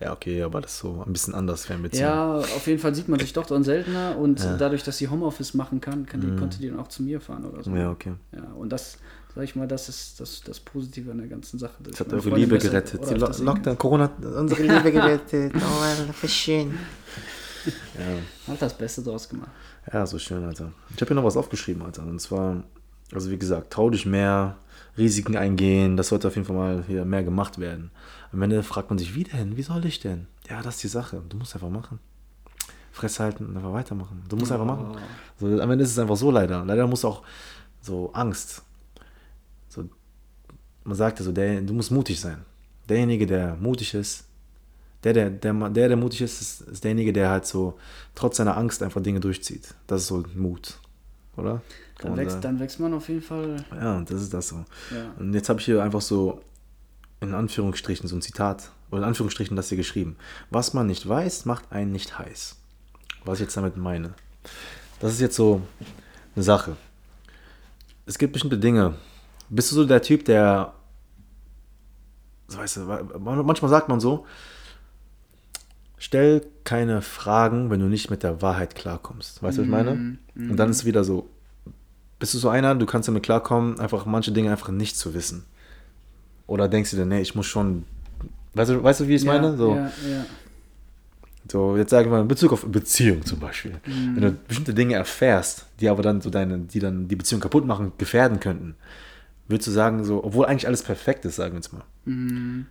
Ja, okay, aber das ist so ein bisschen anders Fernbeziehung. Ja, auf jeden Fall sieht man sich doch dann seltener und Ja. dadurch, dass sie Homeoffice machen kann, kann die, konnte die dann auch zu mir fahren oder so. Ja, okay. Ja, und das, sag ich mal, das ist das, das Positive an der ganzen Sache. Das hat eure Liebe besser- gerettet. Die Lo das Lockdown, Corona hat unsere Liebe gerettet. Oh, voll schön. Ja. Hat das Beste draus gemacht. ja, so schön, Alter. Ich habe hier noch was aufgeschrieben, Alter. Und zwar, also wie gesagt, trau dich mehr, Risiken eingehen. Das sollte auf jeden Fall mal hier mehr gemacht werden. Am Ende fragt man sich, wie denn? Wie soll ich denn? Ja, das ist die Sache. Du musst einfach machen. Fresse halten und einfach weitermachen. Du musst einfach machen. So, am Ende ist es einfach so leider. Leider musst du auch so Angst. So, man sagt ja so, der, du musst mutig sein. Derjenige, der mutig ist, der, der, der, der, der mutig ist, ist derjenige, der halt so trotz seiner Angst einfach Dinge durchzieht. Das ist so Mut. Oder? Dann wächst, dann wächst man auf jeden Fall. Ja, das ist das so. Ja. Und jetzt habe ich hier einfach so in Anführungsstrichen so ein Zitat, oder in Anführungsstrichen das hier geschrieben. Was man nicht weiß, macht einen nicht heiß. Was ich jetzt damit meine. Das ist jetzt so eine Sache. Es gibt bestimmte Dinge. Bist du so der Typ, der. so Weißt du, manchmal sagt man so, stell keine Fragen, wenn du nicht mit der Wahrheit klarkommst. Weißt du, was ich meine? Und dann ist es wieder so, bist du so einer, du kannst damit klarkommen, einfach manche Dinge einfach nicht zu wissen. Oder denkst du dir, nee, ich muss schon. Weißt du, weißt du wie ich es ja, meine? So, Ja, ja. so, jetzt sagen wir mal in Bezug auf Beziehung zum Beispiel. Wenn du bestimmte Dinge erfährst, die aber dann so deine, die dann die Beziehung kaputt machen, gefährden könnten, würdest du sagen, so, obwohl eigentlich alles perfekt ist, sagen wir jetzt mal. Mhm.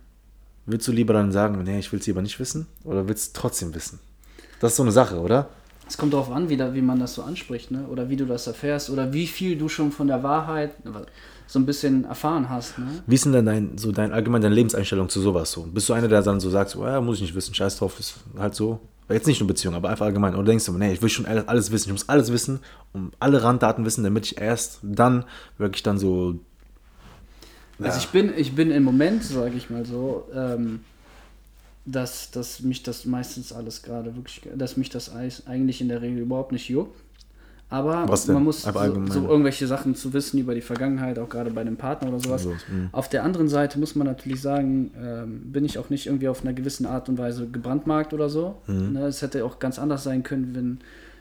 Würdest du lieber dann sagen, nee, ich will es lieber nicht wissen? Oder willst du trotzdem wissen? Das ist so eine Sache, oder? Es kommt darauf an, wie, da, wie man das so anspricht, ne? Oder wie du das erfährst, oder wie viel du schon von der Wahrheit so ein bisschen erfahren hast, ne? Wie ist denn dann dein, so dein allgemein deine Lebenseinstellung zu sowas so? Bist du einer, der dann so sagt, so, ja, muss ich nicht wissen, scheiß drauf, ist halt so. Jetzt nicht nur Beziehung, aber einfach allgemein. Oder denkst du, nee, ich will schon alles alles wissen, ich muss alles wissen, um alle Randdaten wissen, damit ich erst dann wirklich dann so Also ich bin, ich bin im Moment, sage ich mal so, ähm, dass, dass mich das meistens alles gerade wirklich, dass mich das eis- eigentlich in der Regel überhaupt nicht juckt. Aber man muss so, Aber allgemein. so irgendwelche Sachen zu wissen über die Vergangenheit, auch gerade bei einem Partner oder sowas. Also, mh. Auf der anderen Seite muss man natürlich sagen, ähm, bin ich auch nicht irgendwie auf einer gewissen Art und Weise gebrandmarkt oder so. Mhm. Ne, es hätte auch ganz anders sein können, wenn,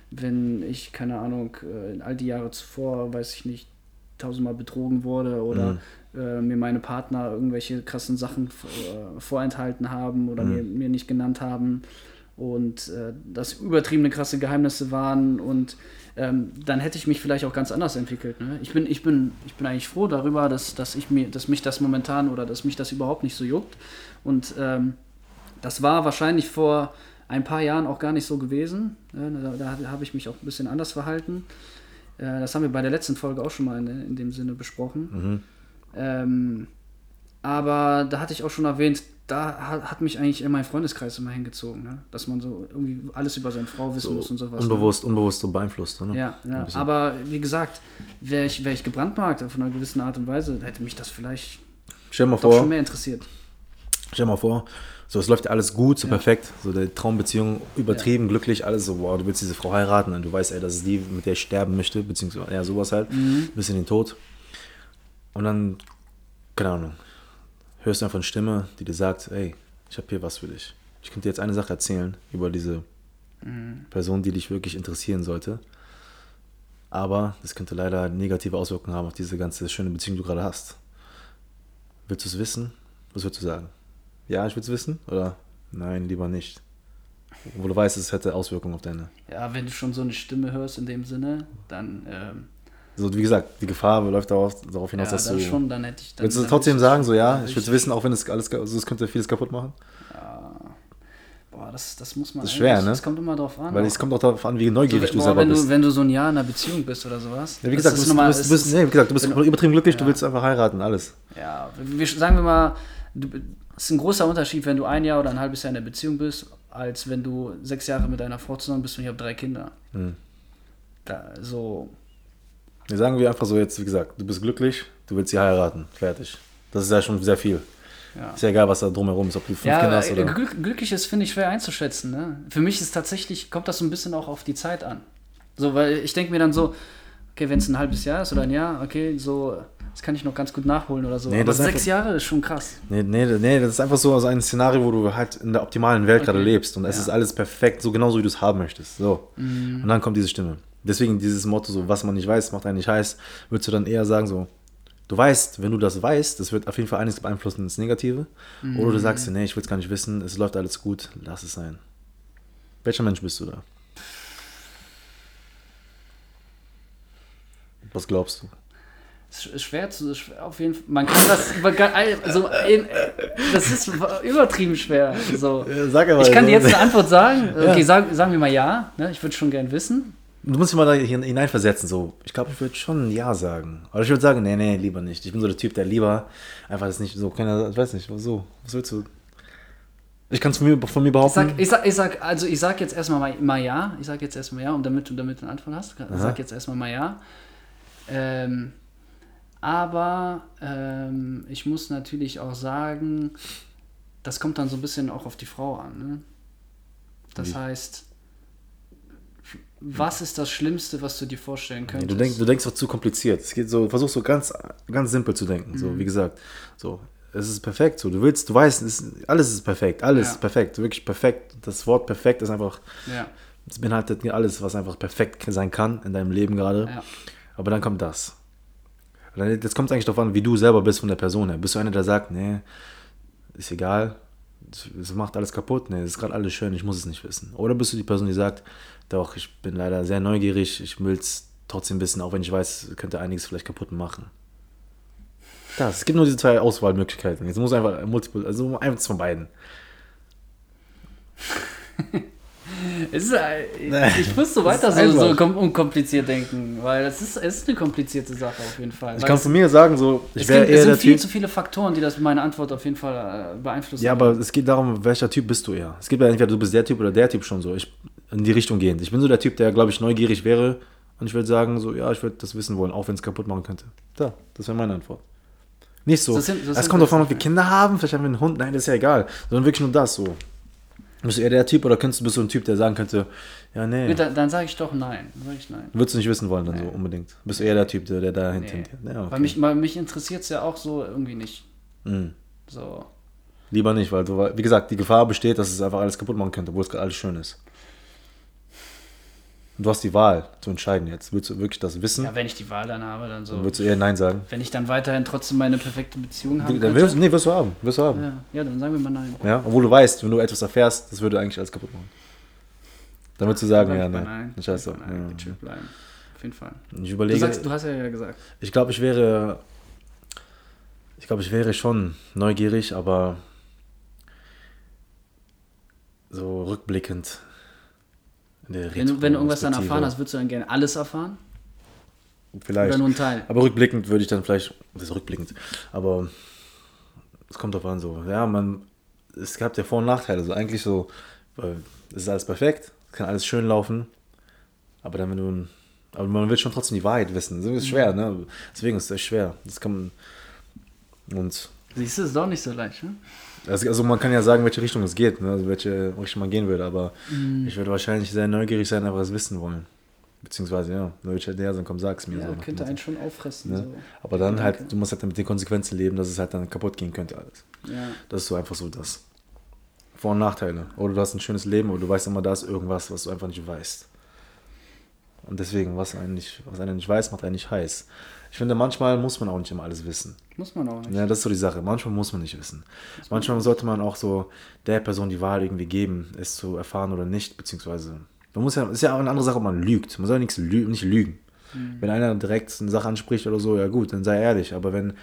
wenn ich, keine Ahnung, äh, in all die Jahre zuvor, weiß ich nicht, tausendmal betrogen wurde oder Mhm. Äh, mir meine Partner irgendwelche krassen Sachen äh, vorenthalten haben oder Mhm. mir, mir nicht genannt haben und äh, das übertriebene krasse Geheimnisse waren und ähm, dann hätte ich mich vielleicht auch ganz anders entwickelt. Ne? Ich, bin, ich, bin, ich bin eigentlich froh darüber, dass, dass, ich mir, dass mich das momentan oder dass mich das überhaupt nicht so juckt. Und ähm, das war wahrscheinlich vor ein paar Jahren auch gar nicht so gewesen. Ne? Da, da habe ich mich auch ein bisschen anders verhalten. Äh, das haben wir bei der letzten Folge auch schon mal in, in dem Sinne besprochen. Mhm. Ähm, aber da hatte ich auch schon erwähnt, da hat, hat mich eigentlich in meinen Freundeskreis immer hingezogen, ne? dass man so irgendwie alles über seine Frau wissen muss und sowas. ne? Unbewusst, unbewusst so beeinflusst. Ne? Ja, ja. Aber wie gesagt, wäre ich, wär ich gebrandmarkt auf einer gewissen Art und Weise, hätte mich das vielleicht Stell mal vor, schon mehr interessiert. Stell dir mal vor, so es läuft ja alles gut, so Ja. perfekt, so die Traumbeziehung übertrieben, glücklich, alles so, wow, du willst diese Frau heiraten und du weißt, ey, das ist die, mit der ich sterben möchte, beziehungsweise ja, sowas halt, Mhm. bis in den Tod. Und dann, keine Ahnung, hörst du einfach eine Stimme, die dir sagt, ey, ich habe hier was für dich. Ich könnte dir jetzt eine Sache erzählen über diese Mhm. Person, die dich wirklich interessieren sollte. Aber das könnte leider negative Auswirkungen haben auf diese ganze schöne Beziehung, die du gerade hast. Willst du es wissen? Was würdest du sagen? Ja, ich will es wissen? Oder nein, lieber nicht? Wo du weißt, es hätte Auswirkungen auf deine. Ja, wenn du schon so eine Stimme hörst in dem Sinne, dann, ähm, So, wie gesagt, die Gefahr läuft darauf, darauf hinaus, ja, dass du. schon, dann hätte ich dann. willst du dann trotzdem ich- sagen, so ja, ich wüsste es wissen, auch wenn es alles, also es könnte vieles kaputt machen? Ja. Boah, das, das muss man. Das ist schwer, ne? Das kommt immer drauf an. Weil es kommt auch darauf an, wie neugierig so, du boah, selber wenn, bist. du, wenn du so ein Jahr in einer Beziehung bist oder sowas. ja, wie gesagt, du ist bist, du normal, bist, du bist, ist- nee, wie gesagt, du bist übertrieben glücklich, du Ja. willst einfach heiraten, alles. Ja, wir, sagen wir mal, du, es ist ein großer Unterschied, wenn du ein Jahr oder ein halbes Jahr in der Beziehung bist, als wenn du sechs Jahre mit deiner Frau zusammen bist und ich habe drei Kinder. Hm. Da, so, Wir sagen wir einfach so jetzt, wie gesagt, du bist glücklich, du willst sie heiraten, fertig. Das ist ja schon sehr viel. ja. Ist ja egal, was da drumherum ist, ob du fünf Ja, Kinder hast oder. glück, glücklich ist, finde ich, schwer einzuschätzen. Ne? Für mich ist tatsächlich, kommt das so ein bisschen auch auf die Zeit an. So, weil ich denke mir dann so, okay, wenn es ein halbes Jahr ist oder ein Jahr, okay, so, das kann ich noch ganz gut nachholen oder so. Nee, Aber sechs einfach- Jahre ist schon krass. Nee, nee, nee, das ist einfach so ein Szenario, wo du halt in der optimalen Welt gerade Okay. lebst und es Ja. ist alles perfekt, so genauso wie du es haben möchtest. So. Mhm. Und dann kommt diese Stimme. Deswegen dieses Motto, so was man nicht weiß, macht einen nicht heiß, würdest du dann eher sagen, so, du weißt, wenn du das weißt, das wird auf jeden Fall einiges beeinflussen ins Negative. Oder du sagst dir, nee, ich will es gar nicht wissen, es läuft alles gut, lass es sein. Welcher Mensch bist du da? Was glaubst du? Es ist schwer zu, auf jeden Fall. Man kann das, also, das ist übertrieben schwer. So. Sag aber. Ich kann dir jetzt eine Antwort sagen. Okay, Ja. sag, sagen wir mal ja. Ne? Ich würde schon gern wissen. Du musst dich mal da hin- hineinversetzen, so. Ich glaube, ich würde schon Ja sagen. Aber ich würde sagen, nee, nee, lieber nicht. Ich bin so der Typ, der lieber einfach das nicht so, keine, ich weiß nicht, so. Was willst du? Ich kann es von mir, von mir Ich behaupten. sag, ich sag, ich sag, also ich sag jetzt erstmal mal, mal ja. Ich sag jetzt erstmal ja, und damit du damit einen Anfang hast, Aha. sag jetzt erstmal mal ja. Ähm, aber ähm, ich muss natürlich auch sagen, das kommt dann so ein bisschen auch auf die Frau an. Ne? Das Wie? heißt, was ist das Schlimmste, was du dir vorstellen Nee, könntest? du, denkst, du denkst doch zu kompliziert. Es geht so, versuch so ganz, ganz simpel zu denken. So, Mhm. wie gesagt, so, es ist perfekt. So, du willst, du weißt, es alles ist perfekt. Alles Ja. ist perfekt. Wirklich perfekt. Das Wort perfekt ist einfach, ja, es beinhaltet alles, was einfach perfekt sein kann in deinem Leben gerade. ja. Aber dann kommt das. Jetzt kommt es eigentlich darauf an, wie du selber bist von der Person her. Bist du einer, der sagt, nee, ist egal, es macht alles kaputt, nee, es ist gerade alles schön, ich muss es nicht wissen. Oder bist du die Person, die sagt, doch, ich bin leider sehr neugierig, ich will es trotzdem wissen, auch wenn ich weiß, könnte einiges vielleicht kaputt machen. Das, es gibt nur diese zwei Auswahlmöglichkeiten. Jetzt muss einfach also eins von beiden. Ist, äh, ich muss so weiter so, so unkompliziert denken, weil es ist, es ist eine komplizierte Sache auf jeden Fall. Ich kann es- von mir sagen, so, ich es, wäre gibt, es eher sind der viel Typ. zu viele Faktoren, die das meine Antwort auf jeden Fall äh, beeinflussen. Ja, aber es geht darum, welcher Typ bist du eher. Es gibt ja entweder du bist der Typ oder der Typ schon so. Ich, in die Richtung gehend. Ich bin so der Typ, der, glaube ich, neugierig wäre und ich würde sagen, so, ja, ich würde das wissen wollen, auch wenn es kaputt machen könnte. Da, das wäre meine Antwort. Nicht so, es kommt drauf an, ob wir Kinder haben, vielleicht haben wir einen Hund, nein, das ist ja egal. Sondern wirklich nur das so. Bist du eher der Typ oder könntest du bist du ein Typ, der sagen könnte, ja, nee. Nee, Dann, dann sage ich doch nein. Dann sag ich nein. Würdest du nicht wissen wollen dann so unbedingt. Bist du eher der Typ, der, der da Nee. hintendiert. Ja, okay. Weil mich, weil mich interessiert es ja auch so irgendwie nicht. Mhm. So. Lieber nicht, weil du, wie gesagt, die Gefahr besteht, dass es einfach alles kaputt machen könnte, obwohl es gerade alles schön ist. Und du hast die Wahl zu entscheiden jetzt. Willst du wirklich das wissen? Ja, wenn ich die Wahl dann habe, dann so. Dann würdest du eher Nein sagen. Wenn ich dann weiterhin trotzdem meine perfekte Beziehung haben Dann wirst, nee, wirst du haben. Wirst du haben. ja, ja, dann sagen wir mal nein. Ja, obwohl du weißt, wenn du etwas erfährst, das würde eigentlich alles kaputt machen. Dann würdest du sagen, Sag ja, nein. nein. Nein. Ja. Bleiben. Auf jeden Fall. Ich Du, überlege, sagst, du hast ja, ja gesagt. ich glaube, ich wäre, ich glaube, ich wäre schon neugierig, aber so rückblickend. Wenn du, wenn du irgendwas dann erfahren hast, würdest du dann gerne alles erfahren? vielleicht. Oder nur ein Teil? Aber rückblickend würde ich dann vielleicht, das ist rückblickend, aber es kommt drauf an so. Ja, man, es gab ja Vor- und Nachteile. So eigentlich so, es ist alles perfekt, es kann alles schön laufen, aber dann wenn du, aber man will schon trotzdem die Wahrheit wissen. Das ist schwer, ne? Deswegen ist es echt schwer. Das kann man, und Siehst du, ist doch nicht so leicht, ne? Also also man kann ja sagen, welche Richtung es geht, ne? also welche Richtung man gehen würde, aber ich würde wahrscheinlich sehr neugierig sein, aber es wissen wollen. Beziehungsweise, ja, hätte näher sein, komm, sag's mir. Ja, so. könnte einen schon auffressen. Ne? So. Aber dann Danke. halt, du musst halt mit den Konsequenzen leben, dass es halt dann kaputt gehen könnte alles. Ja. Das ist so einfach so das. Vor- und Nachteile. Oder du hast ein schönes Leben, aber du weißt immer, da ist irgendwas, was du einfach nicht weißt. Und deswegen, was, einen nicht, was einer nicht weiß, macht einen nicht heiß. Ich finde, manchmal muss man auch nicht immer alles wissen. Muss man auch nicht. Ja, das ist so die Sache. Manchmal muss man nicht wissen. Manchmal sollte man auch so der Person die Wahl irgendwie geben, es zu erfahren oder nicht, beziehungsweise. Man muss ja, ist ja auch eine andere Sache, ob man lügt. Man soll nichts lü nicht lügen. Wenn einer direkt eine Sache anspricht oder so, ja gut, dann sei ehrlich. Aber wenn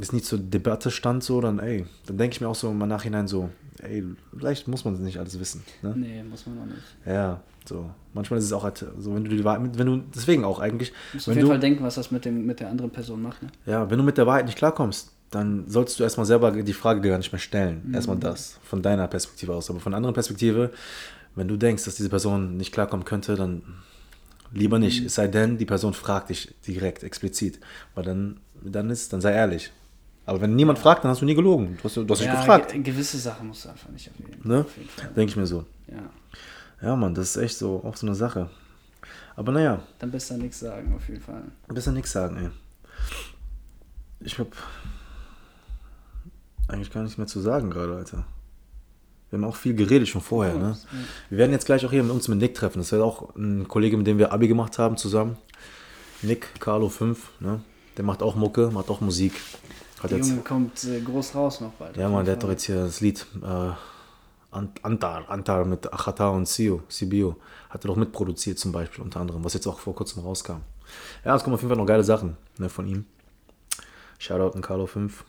es nicht zur Debatte stand, so, dann ey, dann denke ich mir auch so im Nachhinein so, ey, vielleicht muss man nicht alles wissen. Ne? Nee, muss man auch nicht. Ja, so. Manchmal ist es auch halt so, wenn du die Wahrheit, wenn du, deswegen auch eigentlich, Du musst auf wenn jeden du, Fall denken, was das mit, dem, mit der anderen Person macht. Ne? ja, wenn du mit der Wahrheit nicht klarkommst, dann solltest du erstmal selber die Frage gar nicht mehr stellen. Erstmal das, von deiner Perspektive aus. Aber von der anderen Perspektive, wenn du denkst, dass diese Person nicht klarkommen könnte, dann lieber nicht. Es sei denn, die Person fragt dich direkt, explizit. Weil dann, dann ist, dann sei ehrlich. Aber wenn niemand fragt, dann hast du nie gelogen. Du hast, du hast nicht gefragt. ge- gewisse Sachen musst du einfach nicht erwähnen. Ne? Auf jeden Fall. Denke ich mir so. Ja. Ja, Mann, das ist echt so, auch so eine Sache. Aber naja, Dann besser nichts sagen, auf jeden Fall. besser nichts sagen, ey. Ich hab eigentlich gar nichts mehr zu sagen gerade, Alter. Wir haben auch viel geredet schon vorher, ne? Wir werden jetzt gleich auch hier mit uns mit Nick treffen. Das ist auch ein Kollege, mit dem wir Abi gemacht haben zusammen. Nick, Carlo 5, ne? Der macht auch Mucke, macht auch Musik. Hat Der jetzt, Junge kommt äh, groß raus noch bald. ja, Mann, der hat doch jetzt hier das Lied äh, Antar, Antar mit Achata und Sio, Sibio. Hat er doch mitproduziert zum Beispiel, unter anderem, was jetzt auch vor kurzem rauskam. Ja, es kommen auf jeden Fall noch geile Sachen ne, von ihm. Shoutout an Carlo 5.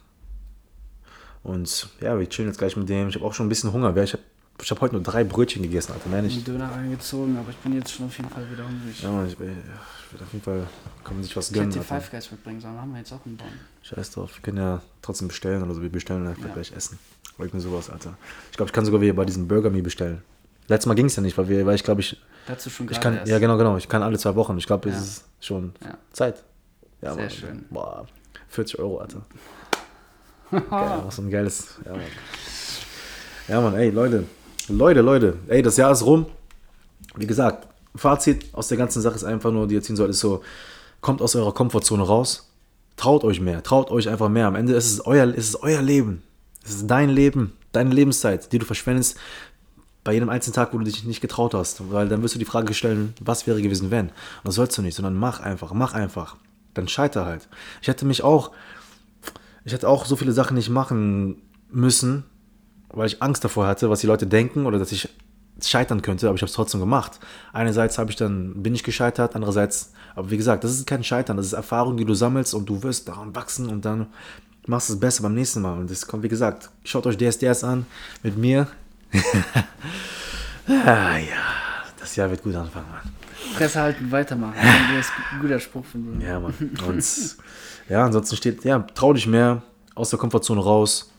Und ja, wir chillen jetzt gleich mit dem. Ich habe auch schon ein bisschen Hunger. Ich habe ich hab heute nur drei Brötchen gegessen, Alter. Nicht. einen Döner reingezogen, aber ich bin jetzt schon auf jeden Fall wieder hungrig. Ja, Mann, ich, ich will auf jeden Fall, kann man sich was ich hätte gönnen. Alter. Five Guys mitbringen sollen, haben wir jetzt auch in Bonn. Scheiß drauf. Wir können ja trotzdem bestellen oder so. Wir bestellen einfach Ja. gleich essen. Oder irgendwie sowas, Alter. Ich glaube, ich kann sogar wieder bei diesem Burger Me bestellen. Letztes Mal ging es ja nicht, weil, wir, weil ich glaube, ich, Dazu schon ich kann, erst. ja genau, genau, ich kann alle zwei Wochen. Ich glaube, es Ja. ist schon Ja. Zeit. Ja, Sehr Mann. schön. Boah, 40 Euro, Alter. Geil, was so ein geiles, ja, Mann. Ja, Mann, ey, Leute, Leute, Leute, ey, das Jahr ist rum. Wie gesagt, Fazit aus der ganzen Sache ist einfach nur, die ihr ziehen sollt, ist so, kommt aus eurer Komfortzone raus, traut euch mehr, traut euch einfach mehr. Am Ende ist es euer, ist es euer Leben. Es ist dein Leben, deine Lebenszeit, die du verschwendest bei jedem einzelnen Tag, wo du dich nicht getraut hast. Weil dann wirst du die Frage stellen, was wäre gewesen, wenn? Und das sollst du nicht, sondern mach einfach, mach einfach. Dann scheiter halt. Ich hätte mich auch, ich hätte auch so viele Sachen nicht machen müssen, weil ich Angst davor hatte, was die Leute denken oder dass ich scheitern könnte, aber ich habe es trotzdem gemacht. Einerseits habe ich dann, bin ich gescheitert, andererseits, aber wie gesagt, das ist kein Scheitern, das ist Erfahrung, die du sammelst und du wirst daran wachsen und dann machst du es besser beim nächsten Mal. Und das kommt, wie gesagt, schaut euch DSDS an mit mir. ah, ja, das Jahr wird gut anfangen, Mann. Fresse halten, weitermachen. Das ist ein guter Spruch von dir. Ja, Mann. Und ja, ansonsten steht, ja, trau dich mehr, aus der Komfortzone raus.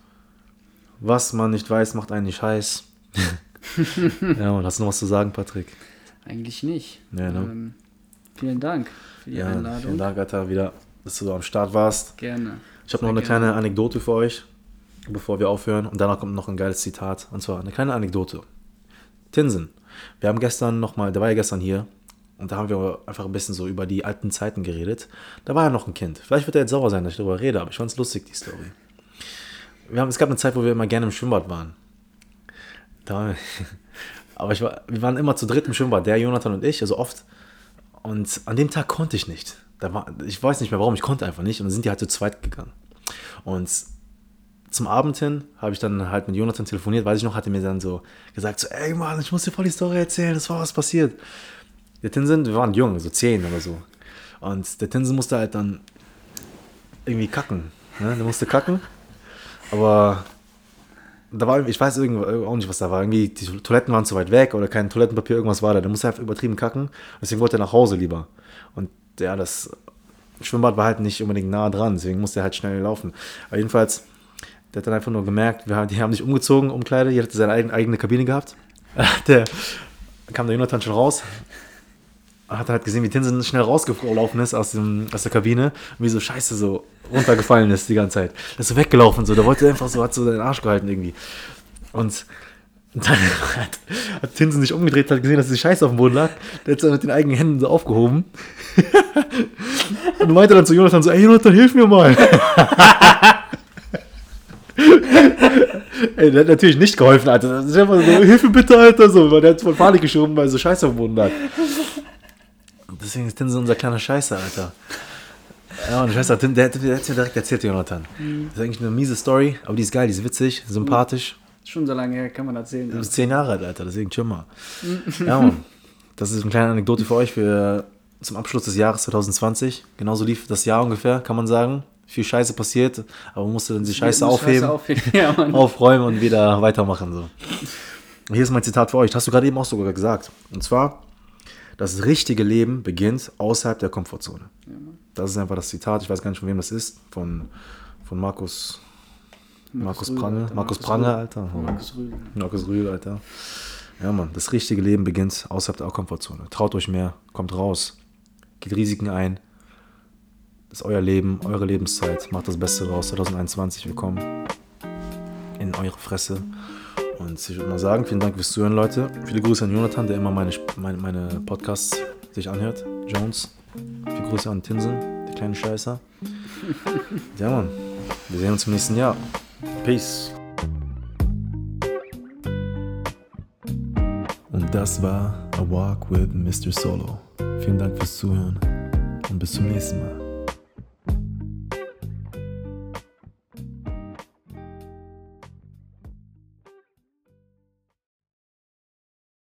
Was man nicht weiß, macht einen nicht heiß. ja, und hast du noch was zu sagen, Patrick? Eigentlich nicht. Ja, ne? ähm, vielen Dank für die Ja, Einladung. vielen Dank, Alter, wieder dass du am Start warst. Gerne. Ich habe noch eine kleine Anekdote für euch, bevor wir aufhören. Und danach kommt noch ein geiles Zitat. Und zwar eine kleine Anekdote. Tinsen. Wir haben gestern nochmal, der war ja gestern hier. Und da haben wir einfach ein bisschen so über die alten Zeiten geredet. Da war ja noch ein Kind. Vielleicht wird er jetzt sauer sein, dass ich darüber rede, aber ich fand es lustig, die Story. Wir haben, es gab eine Zeit, wo wir immer gerne im Schwimmbad waren. Da, aber ich war, wir waren immer zu dritt im Schwimmbad, der, Jonathan und ich, also oft. Und an dem Tag konnte ich nicht. Da war, ich weiß nicht mehr warum, ich konnte einfach nicht. Und dann sind die halt zu zweit gegangen. Und zum Abend hin habe ich dann halt mit Jonathan telefoniert, weiß ich noch, hatte mir dann so gesagt, so, ey Mann, ich muss dir voll die Story erzählen, das war was passiert. Der Tinsen, wir waren jung, so zehn oder so. Und der Tinsen musste halt dann irgendwie kacken. Ne? Der musste kacken. Aber da war, ich weiß auch nicht, was da war. Irgendwie die Toiletten waren zu weit weg oder kein Toilettenpapier, irgendwas war da. Der musste einfach übertrieben kacken. Deswegen wollte er nach Hause lieber. Und ja, das Schwimmbad war halt nicht unbedingt nah dran, deswegen musste er halt schnell laufen. Aber jedenfalls, der hat dann einfach nur gemerkt, wir, die haben sich umgezogen, Umkleide, jeder hatte seine eigene Kabine gehabt. Der kam der Jonathan schon raus, hat halt gesehen, wie Tinsen schnell rausgelaufen ist aus, dem, aus der Kabine und wie so scheiße so runtergefallen ist die ganze Zeit. Der ist so weggelaufen, so, der wollte einfach so, hat so den Arsch gehalten irgendwie. Und dann hat, hat Tinsen sich umgedreht, hat gesehen, dass die Scheiße auf dem Boden lag. Der hat es mit den eigenen Händen so aufgehoben. und meinte dann zu Jonathan so, ey Jonathan, hilf mir mal. Ey, der hat natürlich nicht geholfen, Alter. Das ist einfach so, hilf mir bitte, Alter, so, weil der hat voll Panik geschoben, weil so Scheiße auf dem Boden lag. Deswegen ist Tinsen unser kleiner Scheiße, Alter. Ja, und Scheiße, der, der, der hat es mir direkt erzählt, Jonathan. Mhm. Das ist eigentlich eine miese Story, aber die ist geil, die ist witzig, sympathisch. Schon so lange her, kann man erzählen. Du bist zehn Jahre alt, Alter, deswegen chill mal. ja, Mann. Das ist eine kleine Anekdote für euch für zum Abschluss des Jahres 2020. Genauso lief das Jahr ungefähr, kann man sagen. Viel Scheiße passiert, aber man musste dann die Scheiße aufheben, Scheiße aufheben. Ja, aufräumen und wieder weitermachen. So. Hier ist mein Zitat für euch. Das hast du gerade eben auch sogar gesagt. Und zwar, das richtige Leben beginnt außerhalb der Komfortzone. Ja, das ist einfach das Zitat. Ich weiß gar nicht, von wem das ist. Von, von Markus, Markus, Markus Prange. Markus, Markus Prange, Alter. Markus Rühl. Markus Rühl, Alter. Ja, Mann. Das richtige Leben beginnt außerhalb der Komfortzone. Traut euch mehr. Kommt raus. Geht Risiken ein. Das ist euer Leben, eure Lebenszeit. Macht das Beste draus. 2021. Willkommen in eure Fresse. Und ich würde mal sagen, vielen Dank fürs Zuhören, Leute. Viele Grüße an Jonathan, der immer meine, meine, meine Podcasts sich anhört. Jones. Viele Grüße an Tinsen, die kleine Scheißer. ja, Mann. Wir sehen uns im nächsten Jahr. Peace. Und das war A Walk with Mr. Solo. Vielen Dank fürs Zuhören und bis zum nächsten Mal.